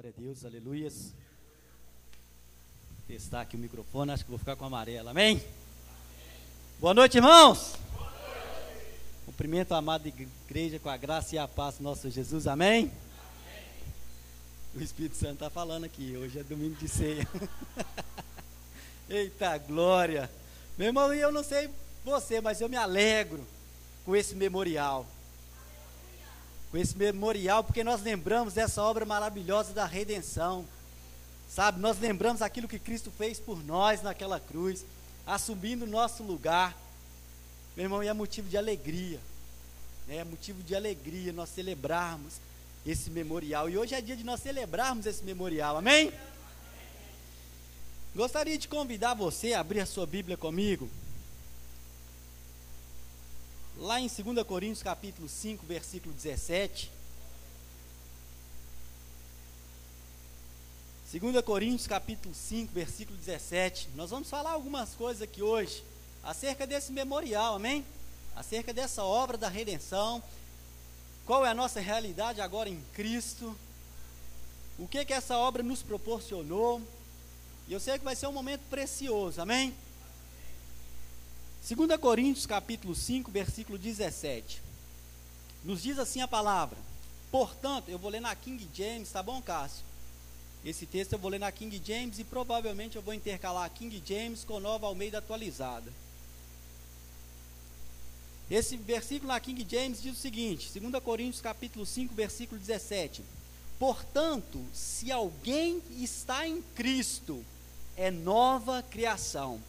Glória a Deus, aleluias. Testar aqui o microfone, acho que vou ficar com amarelo, amém? amém. Boa noite, irmãos. Boa noite. Cumprimento a amada igreja com a graça e a paz do nosso Jesus, amém? amém. O Espírito Santo está falando aqui, hoje é domingo de ceia. Eita glória! Meu irmão, eu não sei você, mas eu me alegro com esse memorial com esse memorial, porque nós lembramos dessa obra maravilhosa da redenção. Sabe, nós lembramos aquilo que Cristo fez por nós naquela cruz, assumindo o nosso lugar. Meu irmão, e é motivo de alegria. Né? É motivo de alegria nós celebrarmos esse memorial. E hoje é dia de nós celebrarmos esse memorial. Amém? Gostaria de convidar você a abrir a sua Bíblia comigo lá em 2 Coríntios capítulo 5, versículo 17. 2 Coríntios capítulo 5, versículo 17. Nós vamos falar algumas coisas aqui hoje acerca desse memorial, amém? Acerca dessa obra da redenção. Qual é a nossa realidade agora em Cristo? O que que essa obra nos proporcionou? E eu sei que vai ser um momento precioso, amém? 2 Coríntios capítulo 5, versículo 17. Nos diz assim a palavra. Portanto, eu vou ler na King James, tá bom, Cássio? Esse texto eu vou ler na King James e provavelmente eu vou intercalar a King James com Nova Almeida atualizada. Esse versículo na King James diz o seguinte, 2 Coríntios capítulo 5, versículo 17. Portanto, se alguém está em Cristo, é nova criação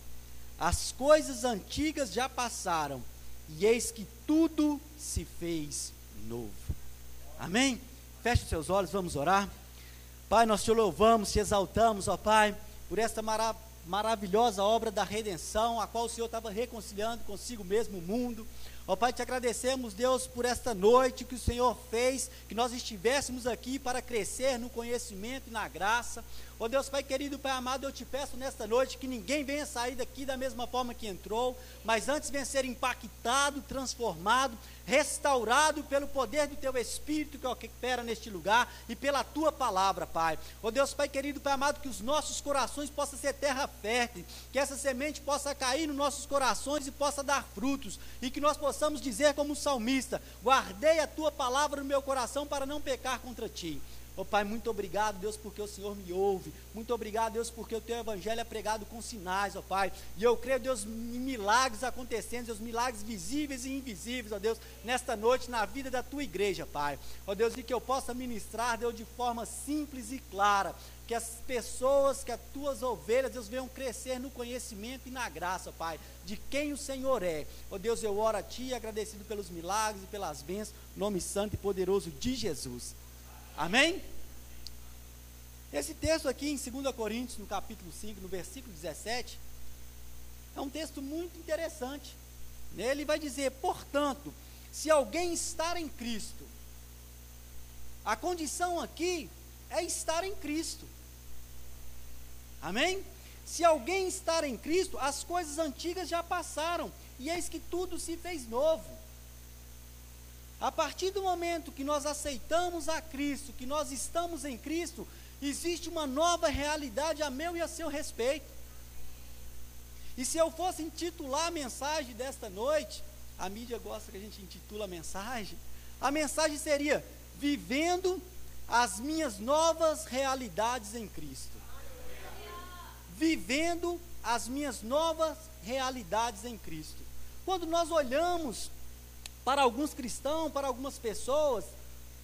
as coisas antigas já passaram, e eis que tudo se fez novo. Amém? Feche os seus olhos, vamos orar. Pai, nós te louvamos, te exaltamos, ó Pai, por esta mara maravilhosa obra da redenção, a qual o Senhor estava reconciliando consigo mesmo o mundo. Ó Pai, te agradecemos, Deus, por esta noite que o Senhor fez, que nós estivéssemos aqui para crescer no conhecimento e na graça. Ó Deus, Pai querido, Pai amado, eu te peço nesta noite que ninguém venha sair daqui da mesma forma que entrou, mas antes venha ser impactado, transformado, restaurado pelo poder do Teu Espírito que opera neste lugar e pela Tua palavra, Pai. Ó Deus, Pai querido, Pai amado, que os nossos corações possam ser terra fértil, que essa semente possa cair nos nossos corações e possa dar frutos, e que nós possamos dizer como salmista: guardei a Tua palavra no meu coração para não pecar contra Ti. Oh Pai, muito obrigado, Deus, porque o Senhor me ouve. Muito obrigado, Deus, porque o teu evangelho é pregado com sinais, ó oh Pai. E eu creio, Deus, em milagres acontecendo, Deus, milagres visíveis e invisíveis, ó oh Deus, nesta noite na vida da tua igreja, Pai. Ó Deus, e que eu possa ministrar, Deus, de forma simples e clara. Que as pessoas, que as tuas ovelhas, Deus, venham crescer no conhecimento e na graça, Pai, de quem o Senhor é. Ó Deus, eu oro a Ti, agradecido pelos milagres e pelas bênçãos, nome santo e poderoso de Jesus. Amém? Esse texto aqui em 2 Coríntios, no capítulo 5, no versículo 17, é um texto muito interessante. Ele vai dizer: portanto, se alguém estar em Cristo, a condição aqui é estar em Cristo. Amém? Se alguém estar em Cristo, as coisas antigas já passaram, e eis que tudo se fez novo. A partir do momento que nós aceitamos a Cristo, que nós estamos em Cristo, existe uma nova realidade a meu e a seu respeito. E se eu fosse intitular a mensagem desta noite, a mídia gosta que a gente intitula a mensagem, a mensagem seria: Vivendo as minhas novas realidades em Cristo. Vivendo as minhas novas realidades em Cristo. Quando nós olhamos para alguns cristãos, para algumas pessoas,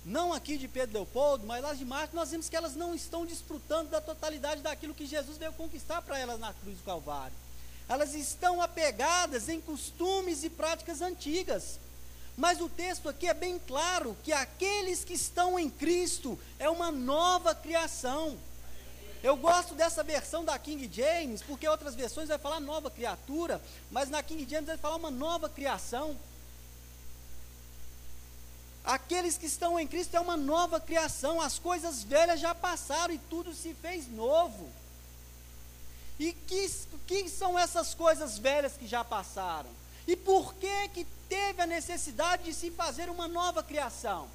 não aqui de Pedro Leopoldo, mas lá de Marte, nós vemos que elas não estão desfrutando da totalidade daquilo que Jesus veio conquistar para elas na cruz do Calvário. Elas estão apegadas em costumes e práticas antigas. Mas o texto aqui é bem claro que aqueles que estão em Cristo é uma nova criação. Eu gosto dessa versão da King James, porque outras versões vai falar nova criatura, mas na King James vai falar uma nova criação. Aqueles que estão em Cristo é uma nova criação, as coisas velhas já passaram e tudo se fez novo. E que, que são essas coisas velhas que já passaram? E por que que teve a necessidade de se fazer uma nova criação?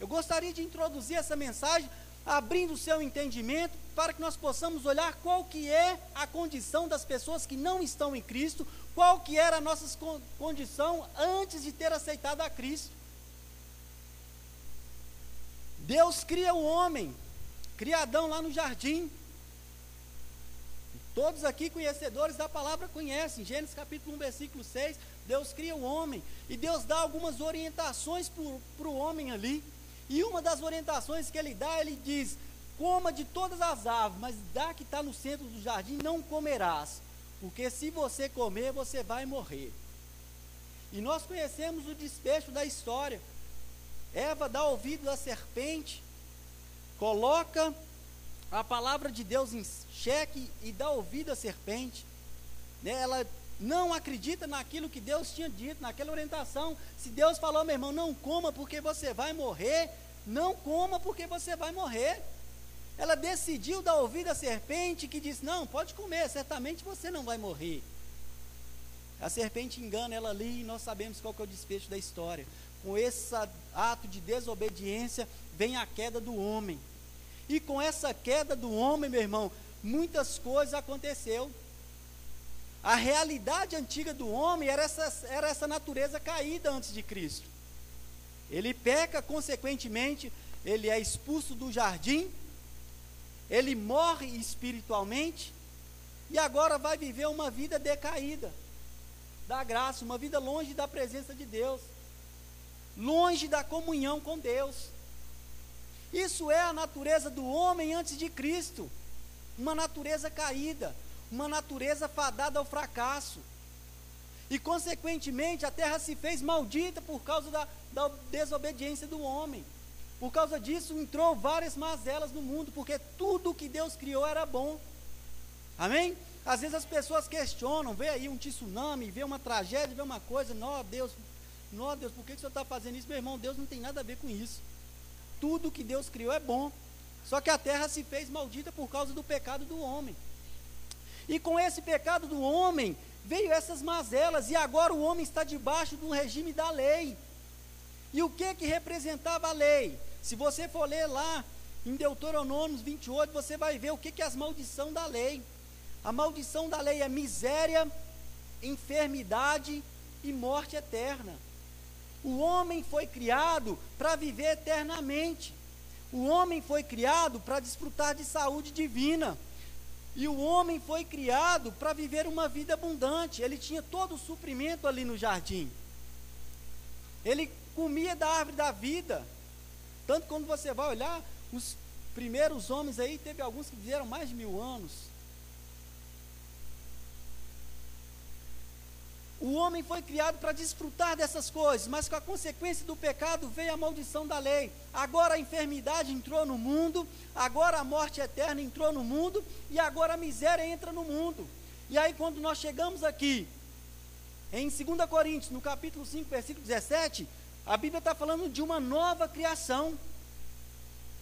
Eu gostaria de introduzir essa mensagem abrindo o seu entendimento para que nós possamos olhar qual que é a condição das pessoas que não estão em Cristo, qual que era a nossa condição antes de ter aceitado a Cristo. Deus cria o homem, cria Adão lá no jardim. Todos aqui conhecedores da palavra conhecem. Gênesis capítulo 1, versículo 6. Deus cria o homem. E Deus dá algumas orientações para o homem ali. E uma das orientações que ele dá, ele diz: coma de todas as árvores, mas da que está no centro do jardim não comerás, porque se você comer, você vai morrer. E nós conhecemos o desfecho da história. Eva dá ouvido à serpente, coloca a palavra de Deus em xeque e dá ouvido à serpente. Né? Ela não acredita naquilo que Deus tinha dito, naquela orientação. Se Deus falou, meu irmão, não coma porque você vai morrer, não coma porque você vai morrer. Ela decidiu dar ouvido à serpente que disse: Não, pode comer, certamente você não vai morrer. A serpente engana ela ali e nós sabemos qual é o desfecho da história. Com esse ato de desobediência vem a queda do homem. E com essa queda do homem, meu irmão, muitas coisas aconteceu. A realidade antiga do homem era essa, era essa natureza caída antes de Cristo. Ele peca, consequentemente, ele é expulso do jardim ele morre espiritualmente e agora vai viver uma vida decaída da graça, uma vida longe da presença de Deus, longe da comunhão com Deus. Isso é a natureza do homem antes de Cristo, uma natureza caída, uma natureza fadada ao fracasso. E, consequentemente, a terra se fez maldita por causa da, da desobediência do homem. Por causa disso, entrou várias mazelas no mundo, porque tudo que Deus criou era bom. Amém? Às vezes as pessoas questionam, vê aí um tsunami, vê uma tragédia, vê uma coisa, não, Deus, não, Deus, por que, que o senhor está fazendo isso? Meu irmão, Deus não tem nada a ver com isso. Tudo que Deus criou é bom. Só que a terra se fez maldita por causa do pecado do homem. E com esse pecado do homem, veio essas mazelas, e agora o homem está debaixo do regime da lei. E o que que representava a lei? Se você for ler lá em Deuteronômio 28, você vai ver o que, que é as maldição da lei. A maldição da lei é miséria, enfermidade e morte eterna. O homem foi criado para viver eternamente. O homem foi criado para desfrutar de saúde divina. E o homem foi criado para viver uma vida abundante. Ele tinha todo o suprimento ali no jardim. Ele comia da árvore da vida. Tanto quando você vai olhar, os primeiros homens aí, teve alguns que viveram mais de mil anos. O homem foi criado para desfrutar dessas coisas, mas com a consequência do pecado veio a maldição da lei. Agora a enfermidade entrou no mundo, agora a morte eterna entrou no mundo, e agora a miséria entra no mundo. E aí, quando nós chegamos aqui, em 2 Coríntios, no capítulo 5, versículo 17, a Bíblia está falando de uma nova criação.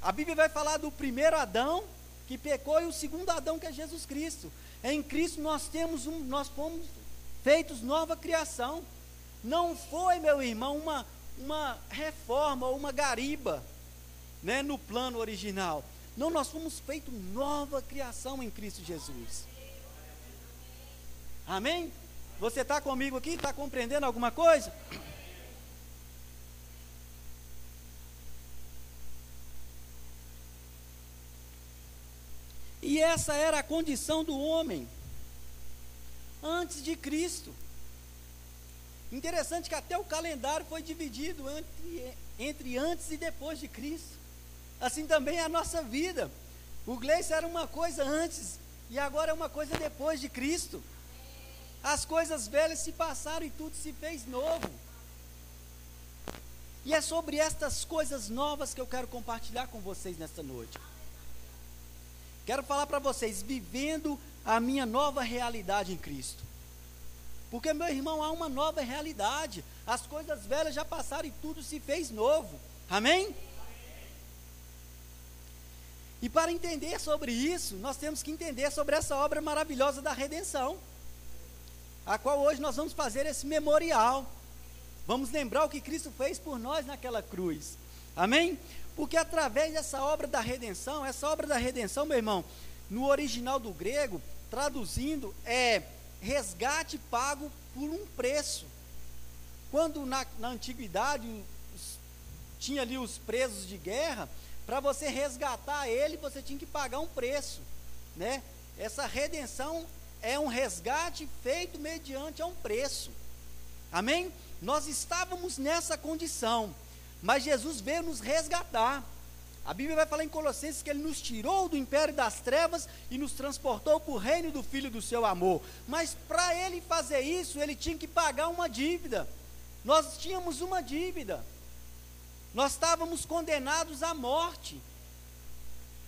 A Bíblia vai falar do primeiro Adão que pecou e o segundo Adão que é Jesus Cristo. Em Cristo nós temos um, nós fomos feitos nova criação. Não foi, meu irmão, uma, uma reforma ou uma gariba, né, no plano original. Não, nós fomos feitos nova criação em Cristo Jesus. Amém? Você está comigo aqui? Está compreendendo alguma coisa? E essa era a condição do homem antes de Cristo. Interessante que até o calendário foi dividido entre, entre antes e depois de Cristo. Assim também é a nossa vida. O Gleice era uma coisa antes e agora é uma coisa depois de Cristo. As coisas velhas se passaram e tudo se fez novo. E é sobre estas coisas novas que eu quero compartilhar com vocês nesta noite. Quero falar para vocês, vivendo a minha nova realidade em Cristo. Porque, meu irmão, há uma nova realidade. As coisas velhas já passaram e tudo se fez novo. Amém? E para entender sobre isso, nós temos que entender sobre essa obra maravilhosa da redenção, a qual hoje nós vamos fazer esse memorial. Vamos lembrar o que Cristo fez por nós naquela cruz. Amém? Porque através dessa obra da redenção, essa obra da redenção, meu irmão, no original do grego, traduzindo, é resgate pago por um preço. Quando na, na antiguidade os, tinha ali os presos de guerra, para você resgatar ele, você tinha que pagar um preço, né? Essa redenção é um resgate feito mediante a um preço. Amém? Nós estávamos nessa condição, mas Jesus veio nos resgatar. A Bíblia vai falar em Colossenses que ele nos tirou do império das trevas e nos transportou para o reino do Filho do seu amor. Mas para ele fazer isso, ele tinha que pagar uma dívida. Nós tínhamos uma dívida. Nós estávamos condenados à morte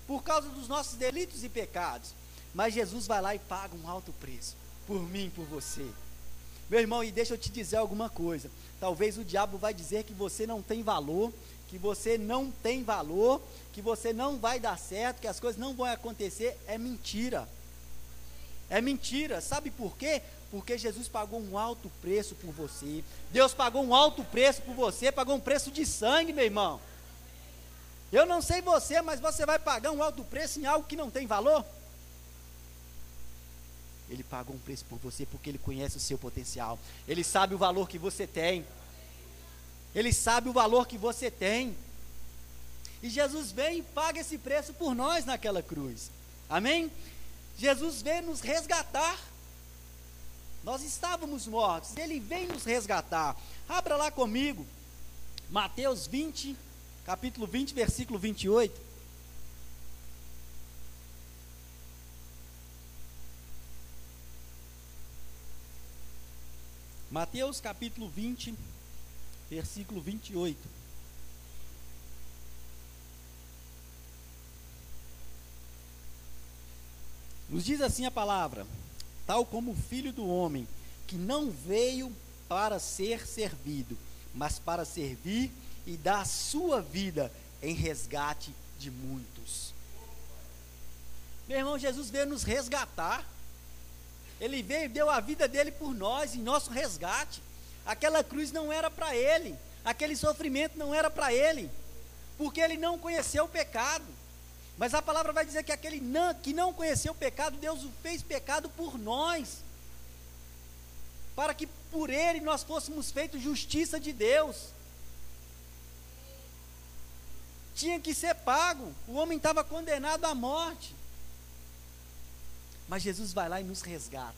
por causa dos nossos delitos e pecados. Mas Jesus vai lá e paga um alto preço por mim, por você. Meu irmão, e deixa eu te dizer alguma coisa. Talvez o diabo vai dizer que você não tem valor, que você não tem valor, que você não vai dar certo, que as coisas não vão acontecer. É mentira. É mentira. Sabe por quê? Porque Jesus pagou um alto preço por você. Deus pagou um alto preço por você, pagou um preço de sangue, meu irmão. Eu não sei você, mas você vai pagar um alto preço em algo que não tem valor? Ele pagou um preço por você porque ele conhece o seu potencial. Ele sabe o valor que você tem. Ele sabe o valor que você tem. E Jesus vem e paga esse preço por nós naquela cruz. Amém? Jesus veio nos resgatar. Nós estávamos mortos, ele vem nos resgatar. Abra lá comigo, Mateus 20, capítulo 20, versículo 28. Mateus capítulo 20, versículo 28. Nos diz assim a palavra: tal como o filho do homem, que não veio para ser servido, mas para servir e dar a sua vida em resgate de muitos. Meu irmão, Jesus veio nos resgatar. Ele veio e deu a vida dele por nós, em nosso resgate. Aquela cruz não era para ele, aquele sofrimento não era para ele, porque ele não conheceu o pecado. Mas a palavra vai dizer que aquele não, que não conheceu o pecado, Deus o fez pecado por nós, para que por ele nós fôssemos feitos justiça de Deus. Tinha que ser pago, o homem estava condenado à morte. Mas Jesus vai lá e nos resgata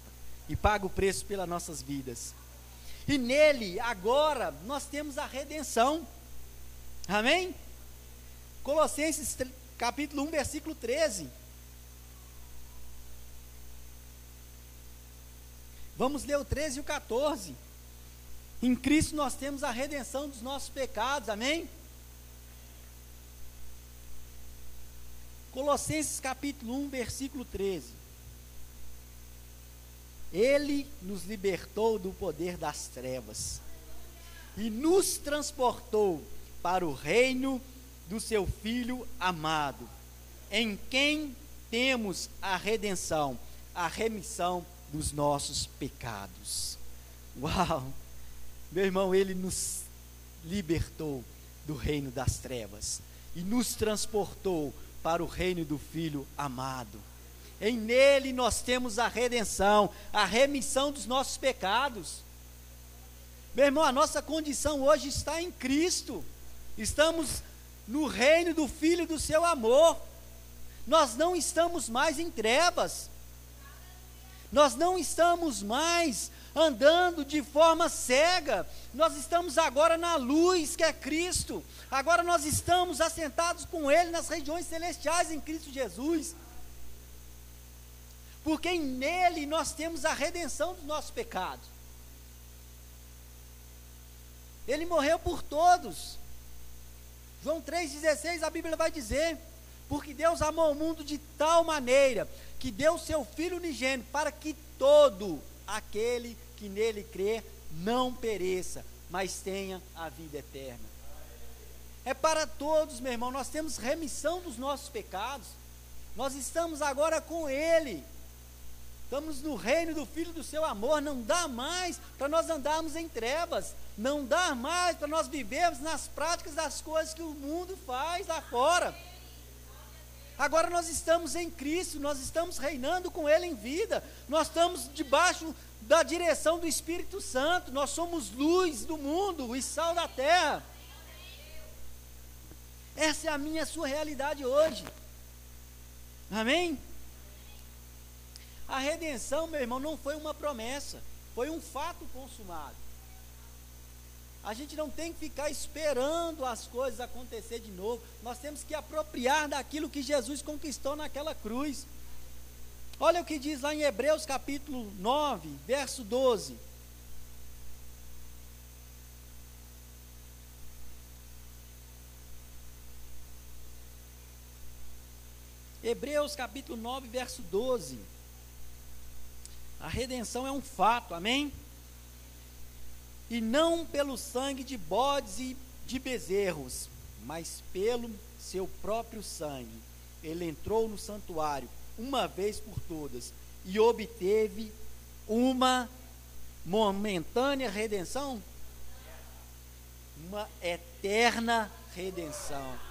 e paga o preço pelas nossas vidas. E nele, agora, nós temos a redenção. Amém? Colossenses capítulo 1, versículo 13. Vamos ler o 13 e o 14. Em Cristo nós temos a redenção dos nossos pecados, amém? Colossenses capítulo 1, versículo 13. Ele nos libertou do poder das trevas e nos transportou para o reino do seu Filho amado, em quem temos a redenção, a remissão dos nossos pecados. Uau! Meu irmão, ele nos libertou do reino das trevas e nos transportou para o reino do Filho amado. Em nele nós temos a redenção, a remissão dos nossos pecados. Meu irmão, a nossa condição hoje está em Cristo. Estamos no reino do Filho do seu amor. Nós não estamos mais em trevas. Nós não estamos mais andando de forma cega. Nós estamos agora na luz que é Cristo. Agora nós estamos assentados com Ele nas regiões celestiais em Cristo Jesus. Porque nele nós temos a redenção dos nossos pecados. Ele morreu por todos. João 3,16 a Bíblia vai dizer: Porque Deus amou o mundo de tal maneira que deu seu Filho unigênito para que todo aquele que nele crê não pereça, mas tenha a vida eterna. É para todos, meu irmão, nós temos remissão dos nossos pecados, nós estamos agora com Ele. Estamos no reino do Filho do seu amor, não dá mais para nós andarmos em trevas, Não dá mais para nós vivermos nas práticas das coisas que o mundo faz lá fora. Agora nós estamos em Cristo, nós estamos reinando com Ele em vida, nós estamos debaixo da direção do Espírito Santo, nós somos luz do mundo e sal da terra. Essa é a minha a sua realidade hoje. Amém? A redenção, meu irmão, não foi uma promessa, foi um fato consumado. A gente não tem que ficar esperando as coisas acontecer de novo. Nós temos que apropriar daquilo que Jesus conquistou naquela cruz. Olha o que diz lá em Hebreus capítulo 9, verso 12. Hebreus capítulo 9, verso 12. A redenção é um fato, amém? E não pelo sangue de bodes e de bezerros, mas pelo seu próprio sangue. Ele entrou no santuário uma vez por todas e obteve uma momentânea redenção, uma eterna redenção.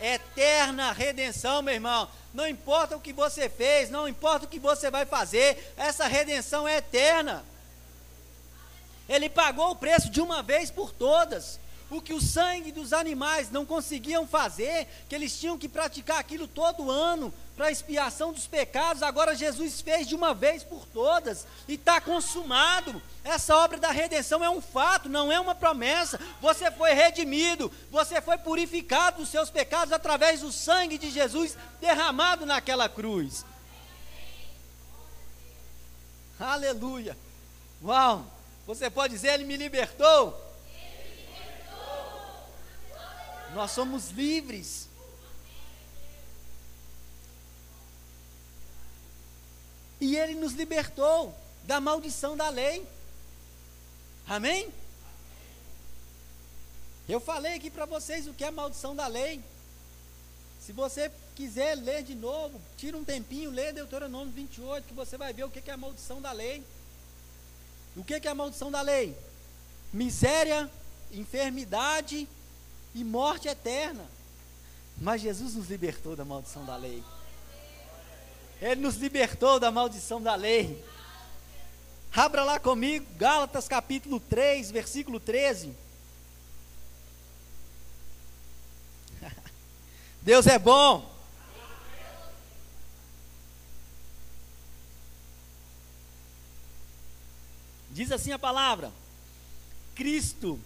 Eterna redenção, meu irmão. Não importa o que você fez, não importa o que você vai fazer, essa redenção é eterna. Ele pagou o preço de uma vez por todas. O que o sangue dos animais não conseguiam fazer, que eles tinham que praticar aquilo todo ano para expiação dos pecados, agora Jesus fez de uma vez por todas e está consumado. Essa obra da redenção é um fato, não é uma promessa. Você foi redimido, você foi purificado dos seus pecados através do sangue de Jesus derramado naquela cruz. Aleluia! Uau! Você pode dizer, Ele me libertou? Nós somos livres. E Ele nos libertou da maldição da lei. Amém? Eu falei aqui para vocês o que é a maldição da lei. Se você quiser ler de novo, tira um tempinho, lê Deuteronômio 28, que você vai ver o que é a maldição da lei. O que é a maldição da lei? Miséria, enfermidade e morte eterna. Mas Jesus nos libertou da maldição da lei. Ele nos libertou da maldição da lei. Abra lá comigo, Gálatas capítulo 3, versículo 13. Deus é bom. Diz assim a palavra: Cristo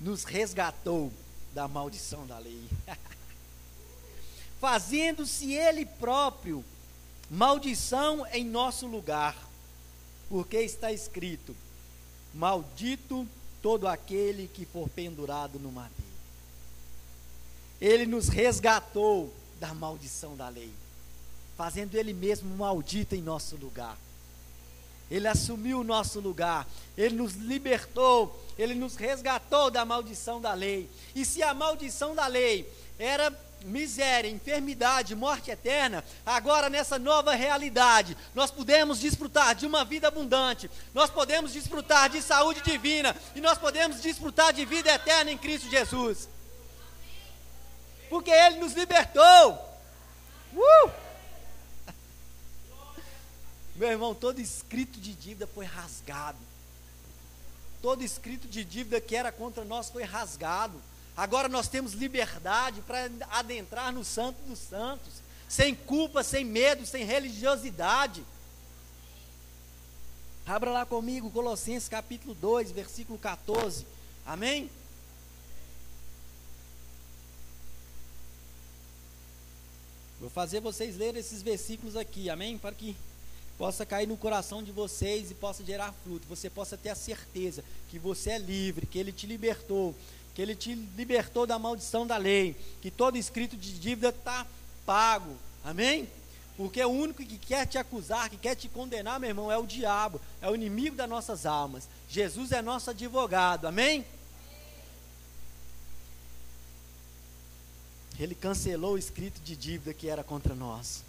nos resgatou da maldição da lei, fazendo-se Ele próprio maldição em nosso lugar, porque está escrito: Maldito todo aquele que for pendurado no madeiro. Ele nos resgatou da maldição da lei, fazendo Ele mesmo maldito em nosso lugar. Ele assumiu o nosso lugar, Ele nos libertou, Ele nos resgatou da maldição da lei. E se a maldição da lei era miséria, enfermidade, morte eterna, agora nessa nova realidade, nós podemos desfrutar de uma vida abundante, nós podemos desfrutar de saúde divina e nós podemos desfrutar de vida eterna em Cristo Jesus. Porque Ele nos libertou. Uh! Meu irmão, todo escrito de dívida foi rasgado. Todo escrito de dívida que era contra nós foi rasgado. Agora nós temos liberdade para adentrar no Santo dos Santos, sem culpa, sem medo, sem religiosidade. Abra lá comigo Colossenses capítulo 2, versículo 14. Amém? Vou fazer vocês lerem esses versículos aqui, amém? Para que possa cair no coração de vocês e possa gerar fruto. Você possa ter a certeza que você é livre, que Ele te libertou, que Ele te libertou da maldição da lei, que todo escrito de dívida está pago. Amém? Porque o único que quer te acusar, que quer te condenar, meu irmão, é o diabo, é o inimigo das nossas almas. Jesus é nosso advogado. Amém? Ele cancelou o escrito de dívida que era contra nós.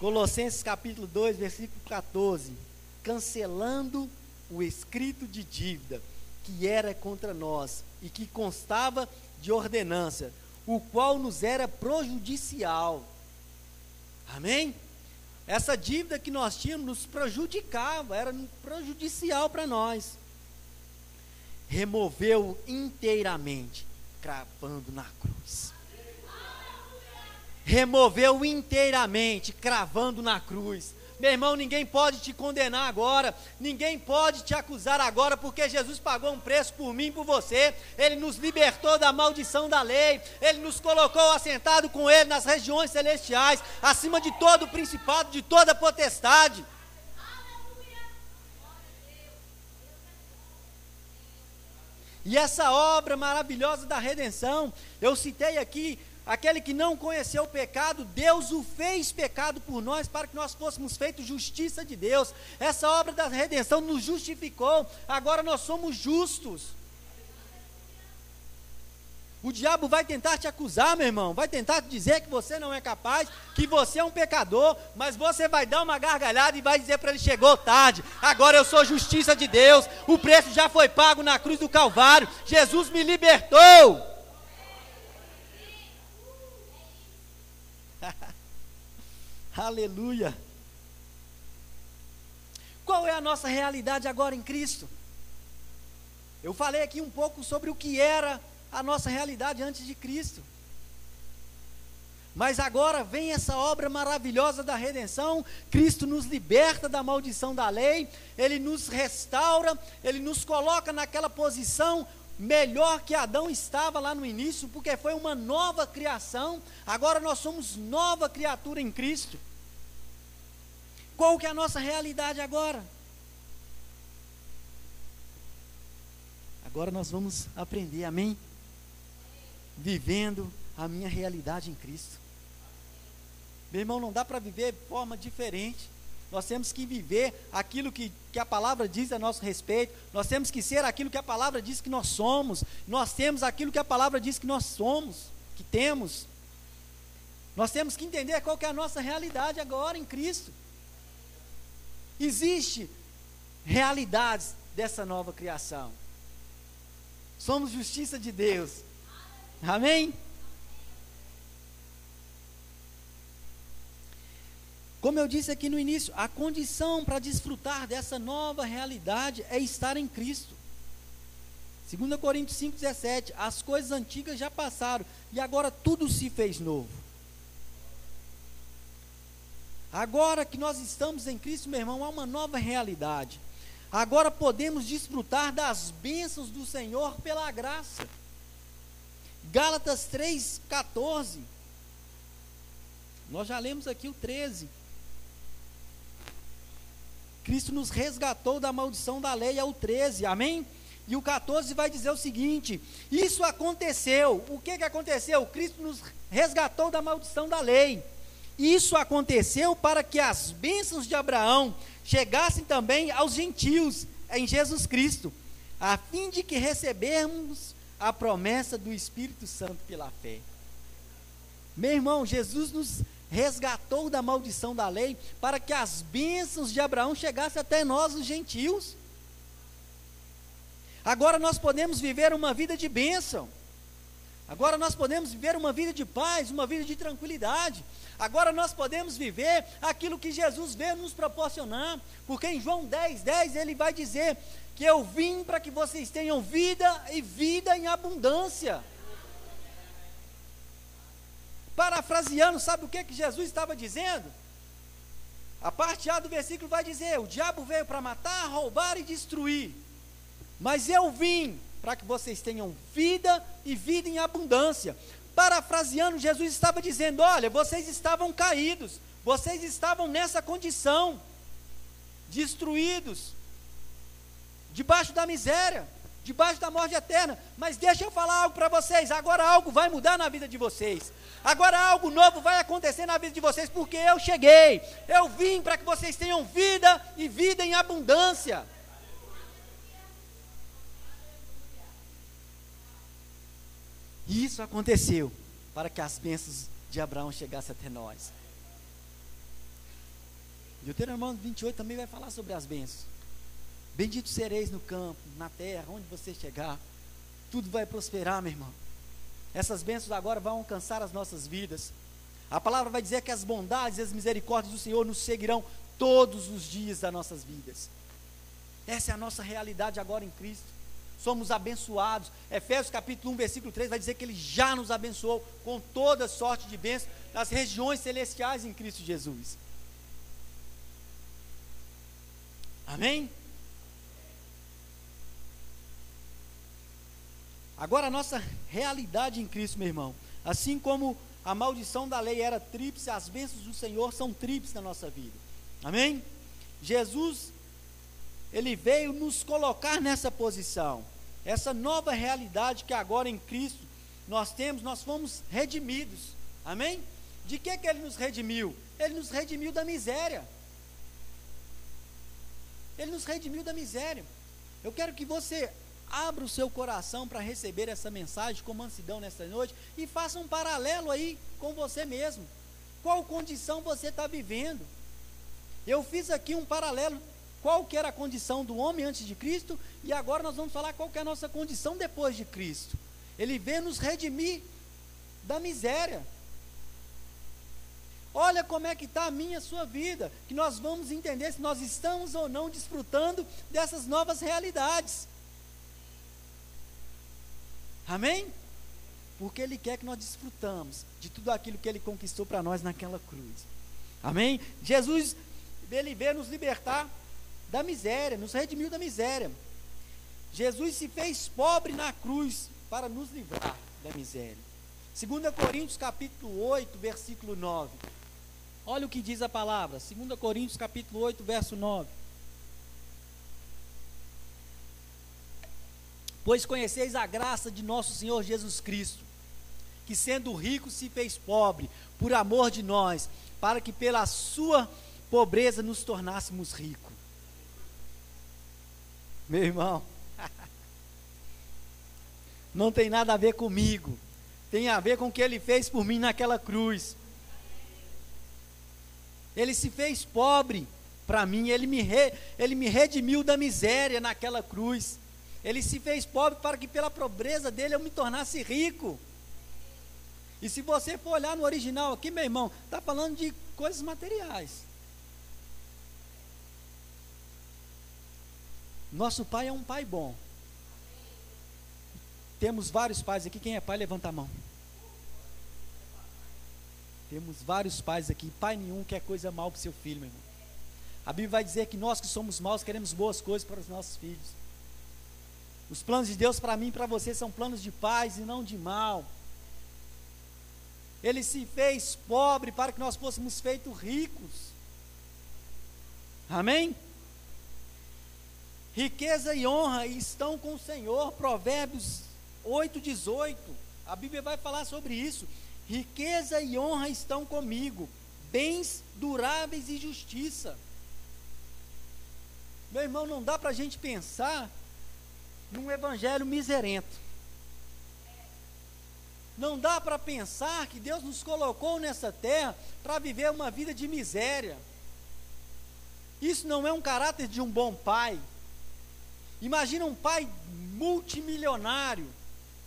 Colossenses capítulo 2, versículo 14. Cancelando o escrito de dívida que era contra nós e que constava de ordenança, o qual nos era prejudicial. Amém? Essa dívida que nós tínhamos nos prejudicava, era prejudicial para nós. Removeu inteiramente, cravando na cruz. Removeu inteiramente, cravando na cruz. Meu irmão, ninguém pode te condenar agora, ninguém pode te acusar agora, porque Jesus pagou um preço por mim por você. Ele nos libertou da maldição da lei, ele nos colocou assentado com ele nas regiões celestiais, acima de todo o principado, de toda potestade. E essa obra maravilhosa da redenção, eu citei aqui Aquele que não conheceu o pecado, Deus o fez pecado por nós, para que nós fôssemos feitos justiça de Deus. Essa obra da redenção nos justificou, agora nós somos justos. O diabo vai tentar te acusar, meu irmão, vai tentar te dizer que você não é capaz, que você é um pecador, mas você vai dar uma gargalhada e vai dizer para ele: chegou tarde, agora eu sou justiça de Deus, o preço já foi pago na cruz do Calvário, Jesus me libertou. Aleluia. Qual é a nossa realidade agora em Cristo? Eu falei aqui um pouco sobre o que era a nossa realidade antes de Cristo. Mas agora vem essa obra maravilhosa da redenção. Cristo nos liberta da maldição da lei, ele nos restaura, ele nos coloca naquela posição melhor que Adão estava lá no início, porque foi uma nova criação. Agora nós somos nova criatura em Cristo. Qual que é a nossa realidade agora? Agora nós vamos aprender, amém? Vivendo a minha realidade em Cristo. Meu irmão, não dá para viver de forma diferente. Nós temos que viver aquilo que, que a palavra diz a nosso respeito. Nós temos que ser aquilo que a palavra diz que nós somos. Nós temos aquilo que a palavra diz que nós somos, que temos. Nós temos que entender qual que é a nossa realidade agora em Cristo. Existe realidades dessa nova criação. Somos justiça de Deus. Amém? Como eu disse aqui no início, a condição para desfrutar dessa nova realidade é estar em Cristo. 2 Coríntios 5,17: As coisas antigas já passaram e agora tudo se fez novo. Agora que nós estamos em Cristo, meu irmão, há uma nova realidade. Agora podemos desfrutar das bênçãos do Senhor pela graça. Gálatas 3,14. Nós já lemos aqui o 13. Cristo nos resgatou da maldição da lei, é o 13, amém? E o 14 vai dizer o seguinte: Isso aconteceu. O que, que aconteceu? Cristo nos resgatou da maldição da lei. Isso aconteceu para que as bênçãos de Abraão chegassem também aos gentios em Jesus Cristo, a fim de que recebermos a promessa do Espírito Santo pela fé. Meu irmão, Jesus nos resgatou da maldição da lei para que as bênçãos de Abraão chegassem até nós, os gentios. Agora nós podemos viver uma vida de bênção. Agora nós podemos viver uma vida de paz, uma vida de tranquilidade. Agora nós podemos viver aquilo que Jesus veio nos proporcionar, porque em João 10, 10 ele vai dizer que eu vim para que vocês tenham vida e vida em abundância. Parafraseando, sabe o que, que Jesus estava dizendo? A parte A do versículo vai dizer: O diabo veio para matar, roubar e destruir, mas eu vim para que vocês tenham vida e vida em abundância. Parafraseando, Jesus estava dizendo: Olha, vocês estavam caídos, vocês estavam nessa condição, destruídos, debaixo da miséria, debaixo da morte eterna. Mas deixa eu falar algo para vocês: agora algo vai mudar na vida de vocês. Agora algo novo vai acontecer na vida de vocês, porque eu cheguei, eu vim para que vocês tenham vida e vida em abundância. Isso aconteceu para que as bênçãos de Abraão chegassem até nós. Deuteronômio 28 também vai falar sobre as bênçãos. Bendito sereis no campo, na terra, onde você chegar. Tudo vai prosperar, meu irmão. Essas bênçãos agora vão alcançar as nossas vidas. A palavra vai dizer que as bondades e as misericórdias do Senhor nos seguirão todos os dias das nossas vidas. Essa é a nossa realidade agora em Cristo. Somos abençoados. Efésios capítulo 1, versículo 3 vai dizer que ele já nos abençoou com toda sorte de bênçãos nas regiões celestiais em Cristo Jesus. Amém? Agora a nossa realidade em Cristo, meu irmão, assim como a maldição da lei era tríplice, as bênçãos do Senhor são tríplices na nossa vida. Amém? Jesus, ele veio nos colocar nessa posição. Essa nova realidade que agora em Cristo nós temos, nós fomos redimidos. Amém? De que que ele nos redimiu? Ele nos redimiu da miséria. Ele nos redimiu da miséria. Eu quero que você abra o seu coração para receber essa mensagem com mansidão nesta noite e faça um paralelo aí com você mesmo. Qual condição você está vivendo? Eu fiz aqui um paralelo. Qual que era a condição do homem antes de Cristo e agora nós vamos falar qual que é a nossa condição depois de Cristo. Ele veio nos redimir da miséria. Olha como é que está a minha a sua vida, que nós vamos entender se nós estamos ou não desfrutando dessas novas realidades. Amém? Porque Ele quer que nós desfrutamos de tudo aquilo que Ele conquistou para nós naquela cruz. Amém? Jesus, Ele veio nos libertar da miséria, nos redimiu da miséria. Jesus se fez pobre na cruz para nos livrar da miséria. 2 Coríntios capítulo 8, versículo 9. Olha o que diz a palavra. 2 Coríntios capítulo 8, verso 9. Pois conheceis a graça de nosso Senhor Jesus Cristo, que sendo rico se fez pobre, por amor de nós, para que pela sua pobreza nos tornássemos ricos. Meu irmão, não tem nada a ver comigo, tem a ver com o que ele fez por mim naquela cruz. Ele se fez pobre para mim, ele me, re, ele me redimiu da miséria naquela cruz. Ele se fez pobre para que pela pobreza dele eu me tornasse rico. E se você for olhar no original aqui, meu irmão, está falando de coisas materiais. Nosso pai é um pai bom. Temos vários pais aqui. Quem é pai, levanta a mão. Temos vários pais aqui. Pai nenhum quer coisa mal para seu filho, meu irmão. A Bíblia vai dizer que nós que somos maus queremos boas coisas para os nossos filhos. Os planos de Deus para mim e para você são planos de paz e não de mal. Ele se fez pobre para que nós fôssemos feitos ricos. Amém? Riqueza e honra estão com o Senhor. Provérbios 8, 18. A Bíblia vai falar sobre isso. Riqueza e honra estão comigo. Bens duráveis e justiça. Meu irmão, não dá para a gente pensar num evangelho miserento. Não dá para pensar que Deus nos colocou nessa terra para viver uma vida de miséria. Isso não é um caráter de um bom pai. Imagina um pai multimilionário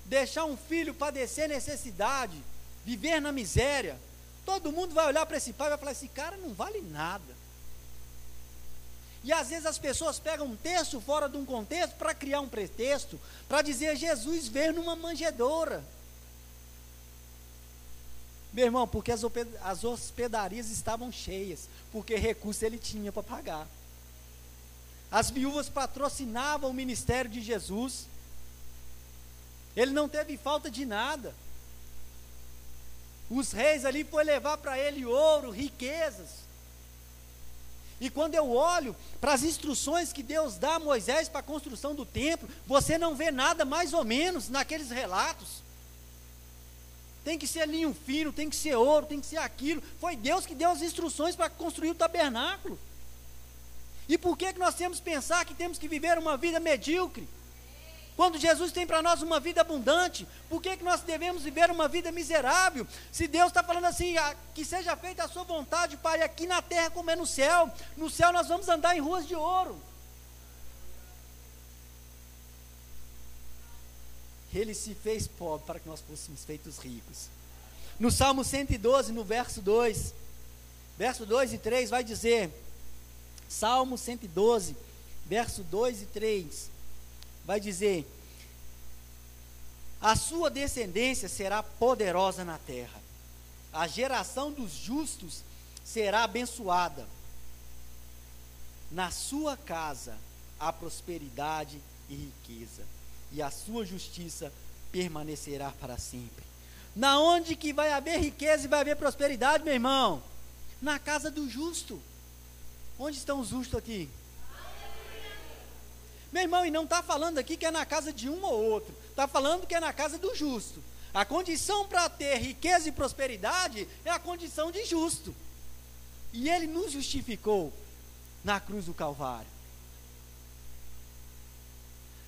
deixar um filho padecer necessidade, viver na miséria. Todo mundo vai olhar para esse pai e vai falar: esse cara não vale nada. E às vezes as pessoas pegam um texto fora de um contexto para criar um pretexto, para dizer Jesus veio numa manjedoura. Meu irmão, porque as hospedarias estavam cheias, porque recurso ele tinha para pagar. As viúvas patrocinavam o ministério de Jesus. Ele não teve falta de nada. Os reis ali foi levar para ele ouro, riquezas. E quando eu olho para as instruções que Deus dá a Moisés para a construção do templo, você não vê nada mais ou menos naqueles relatos. Tem que ser linho fino, tem que ser ouro, tem que ser aquilo. Foi Deus que deu as instruções para construir o tabernáculo. E por que, que nós temos que pensar que temos que viver uma vida medíocre? Quando Jesus tem para nós uma vida abundante, por que, que nós devemos viver uma vida miserável? Se Deus está falando assim, a, que seja feita a sua vontade, Pai, aqui na terra como é no céu, no céu nós vamos andar em ruas de ouro. Ele se fez pobre para que nós fôssemos feitos ricos. No Salmo 112, no verso 2, verso 2 e 3, vai dizer: Salmo 112, verso 2 e 3, vai dizer: A sua descendência será poderosa na terra, a geração dos justos será abençoada. Na sua casa há prosperidade e riqueza, e a sua justiça permanecerá para sempre. Na onde que vai haver riqueza e vai haver prosperidade, meu irmão? Na casa do justo. Onde estão os justos aqui? Meu irmão, e não está falando aqui que é na casa de um ou outro, está falando que é na casa do justo. A condição para ter riqueza e prosperidade é a condição de justo. E ele nos justificou na cruz do Calvário.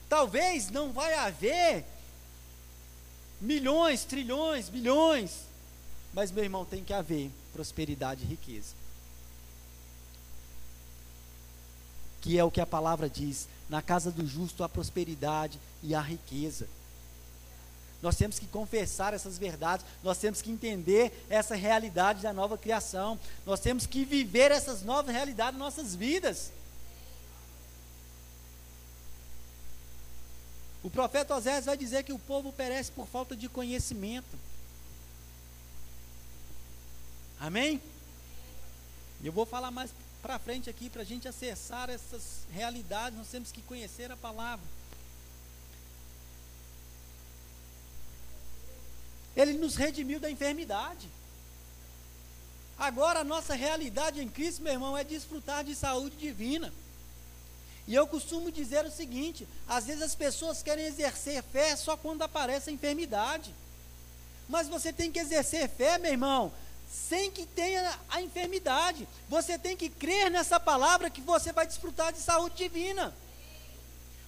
Talvez não vai haver milhões, trilhões, bilhões, mas meu irmão tem que haver prosperidade e riqueza. Que é o que a palavra diz: na casa do justo há prosperidade e há riqueza. Nós temos que confessar essas verdades, nós temos que entender essa realidade da nova criação, nós temos que viver essas novas realidades nas nossas vidas. O profeta Osés vai dizer que o povo perece por falta de conhecimento. Amém? Eu vou falar mais para frente aqui para a gente acessar essas realidades. Nós temos que conhecer a palavra. Ele nos redimiu da enfermidade. Agora a nossa realidade em Cristo, meu irmão, é desfrutar de saúde divina. E eu costumo dizer o seguinte: às vezes as pessoas querem exercer fé só quando aparece a enfermidade. Mas você tem que exercer fé, meu irmão, sem que tenha a enfermidade. Você tem que crer nessa palavra que você vai desfrutar de saúde divina.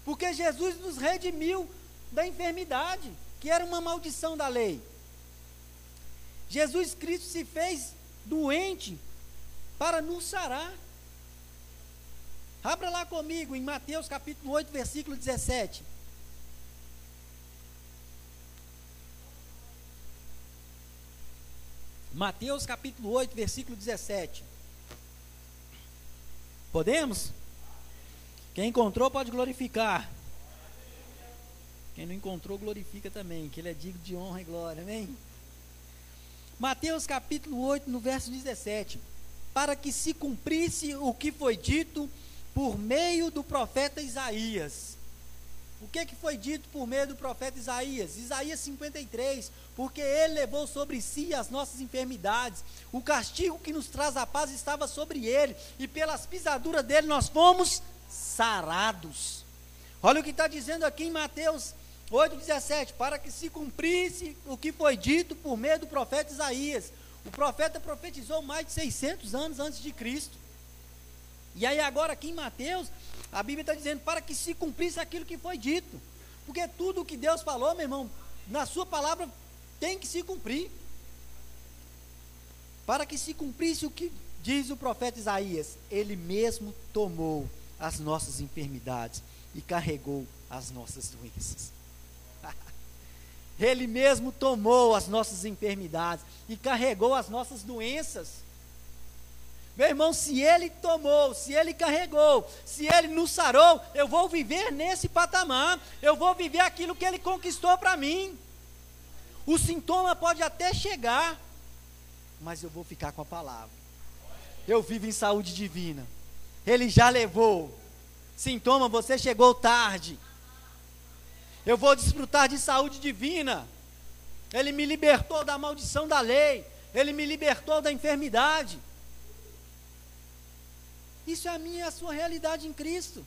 Porque Jesus nos redimiu da enfermidade, que era uma maldição da lei. Jesus Cristo se fez doente para nos sarar. Abra lá comigo em Mateus capítulo 8, versículo 17. Mateus capítulo 8, versículo 17. Podemos? Quem encontrou pode glorificar. Quem não encontrou, glorifica também, que ele é digno de honra e glória. Amém? Mateus capítulo 8, no verso 17. Para que se cumprisse o que foi dito por meio do profeta Isaías. O que, que foi dito por meio do profeta Isaías? Isaías 53. Porque ele levou sobre si as nossas enfermidades, o castigo que nos traz a paz estava sobre ele, e pelas pisaduras dele nós fomos sarados. Olha o que está dizendo aqui em Mateus 8,17, para que se cumprisse o que foi dito por meio do profeta Isaías. O profeta profetizou mais de 600 anos antes de Cristo. E aí agora aqui em Mateus, a Bíblia está dizendo para que se cumprisse aquilo que foi dito. Porque tudo o que Deus falou, meu irmão, na sua palavra tem que se cumprir. Para que se cumprisse o que diz o profeta Isaías, ele mesmo tomou as nossas enfermidades e carregou as nossas doenças. Ele mesmo tomou as nossas enfermidades e carregou as nossas doenças. Meu irmão, se Ele tomou, se Ele carregou, se Ele nos sarou, eu vou viver nesse patamar, eu vou viver aquilo que Ele conquistou para mim. O sintoma pode até chegar, mas eu vou ficar com a palavra. Eu vivo em saúde divina. Ele já levou. Sintoma, você chegou tarde. Eu vou desfrutar de saúde divina. Ele me libertou da maldição da lei. Ele me libertou da enfermidade. Isso é a minha e a sua realidade em Cristo.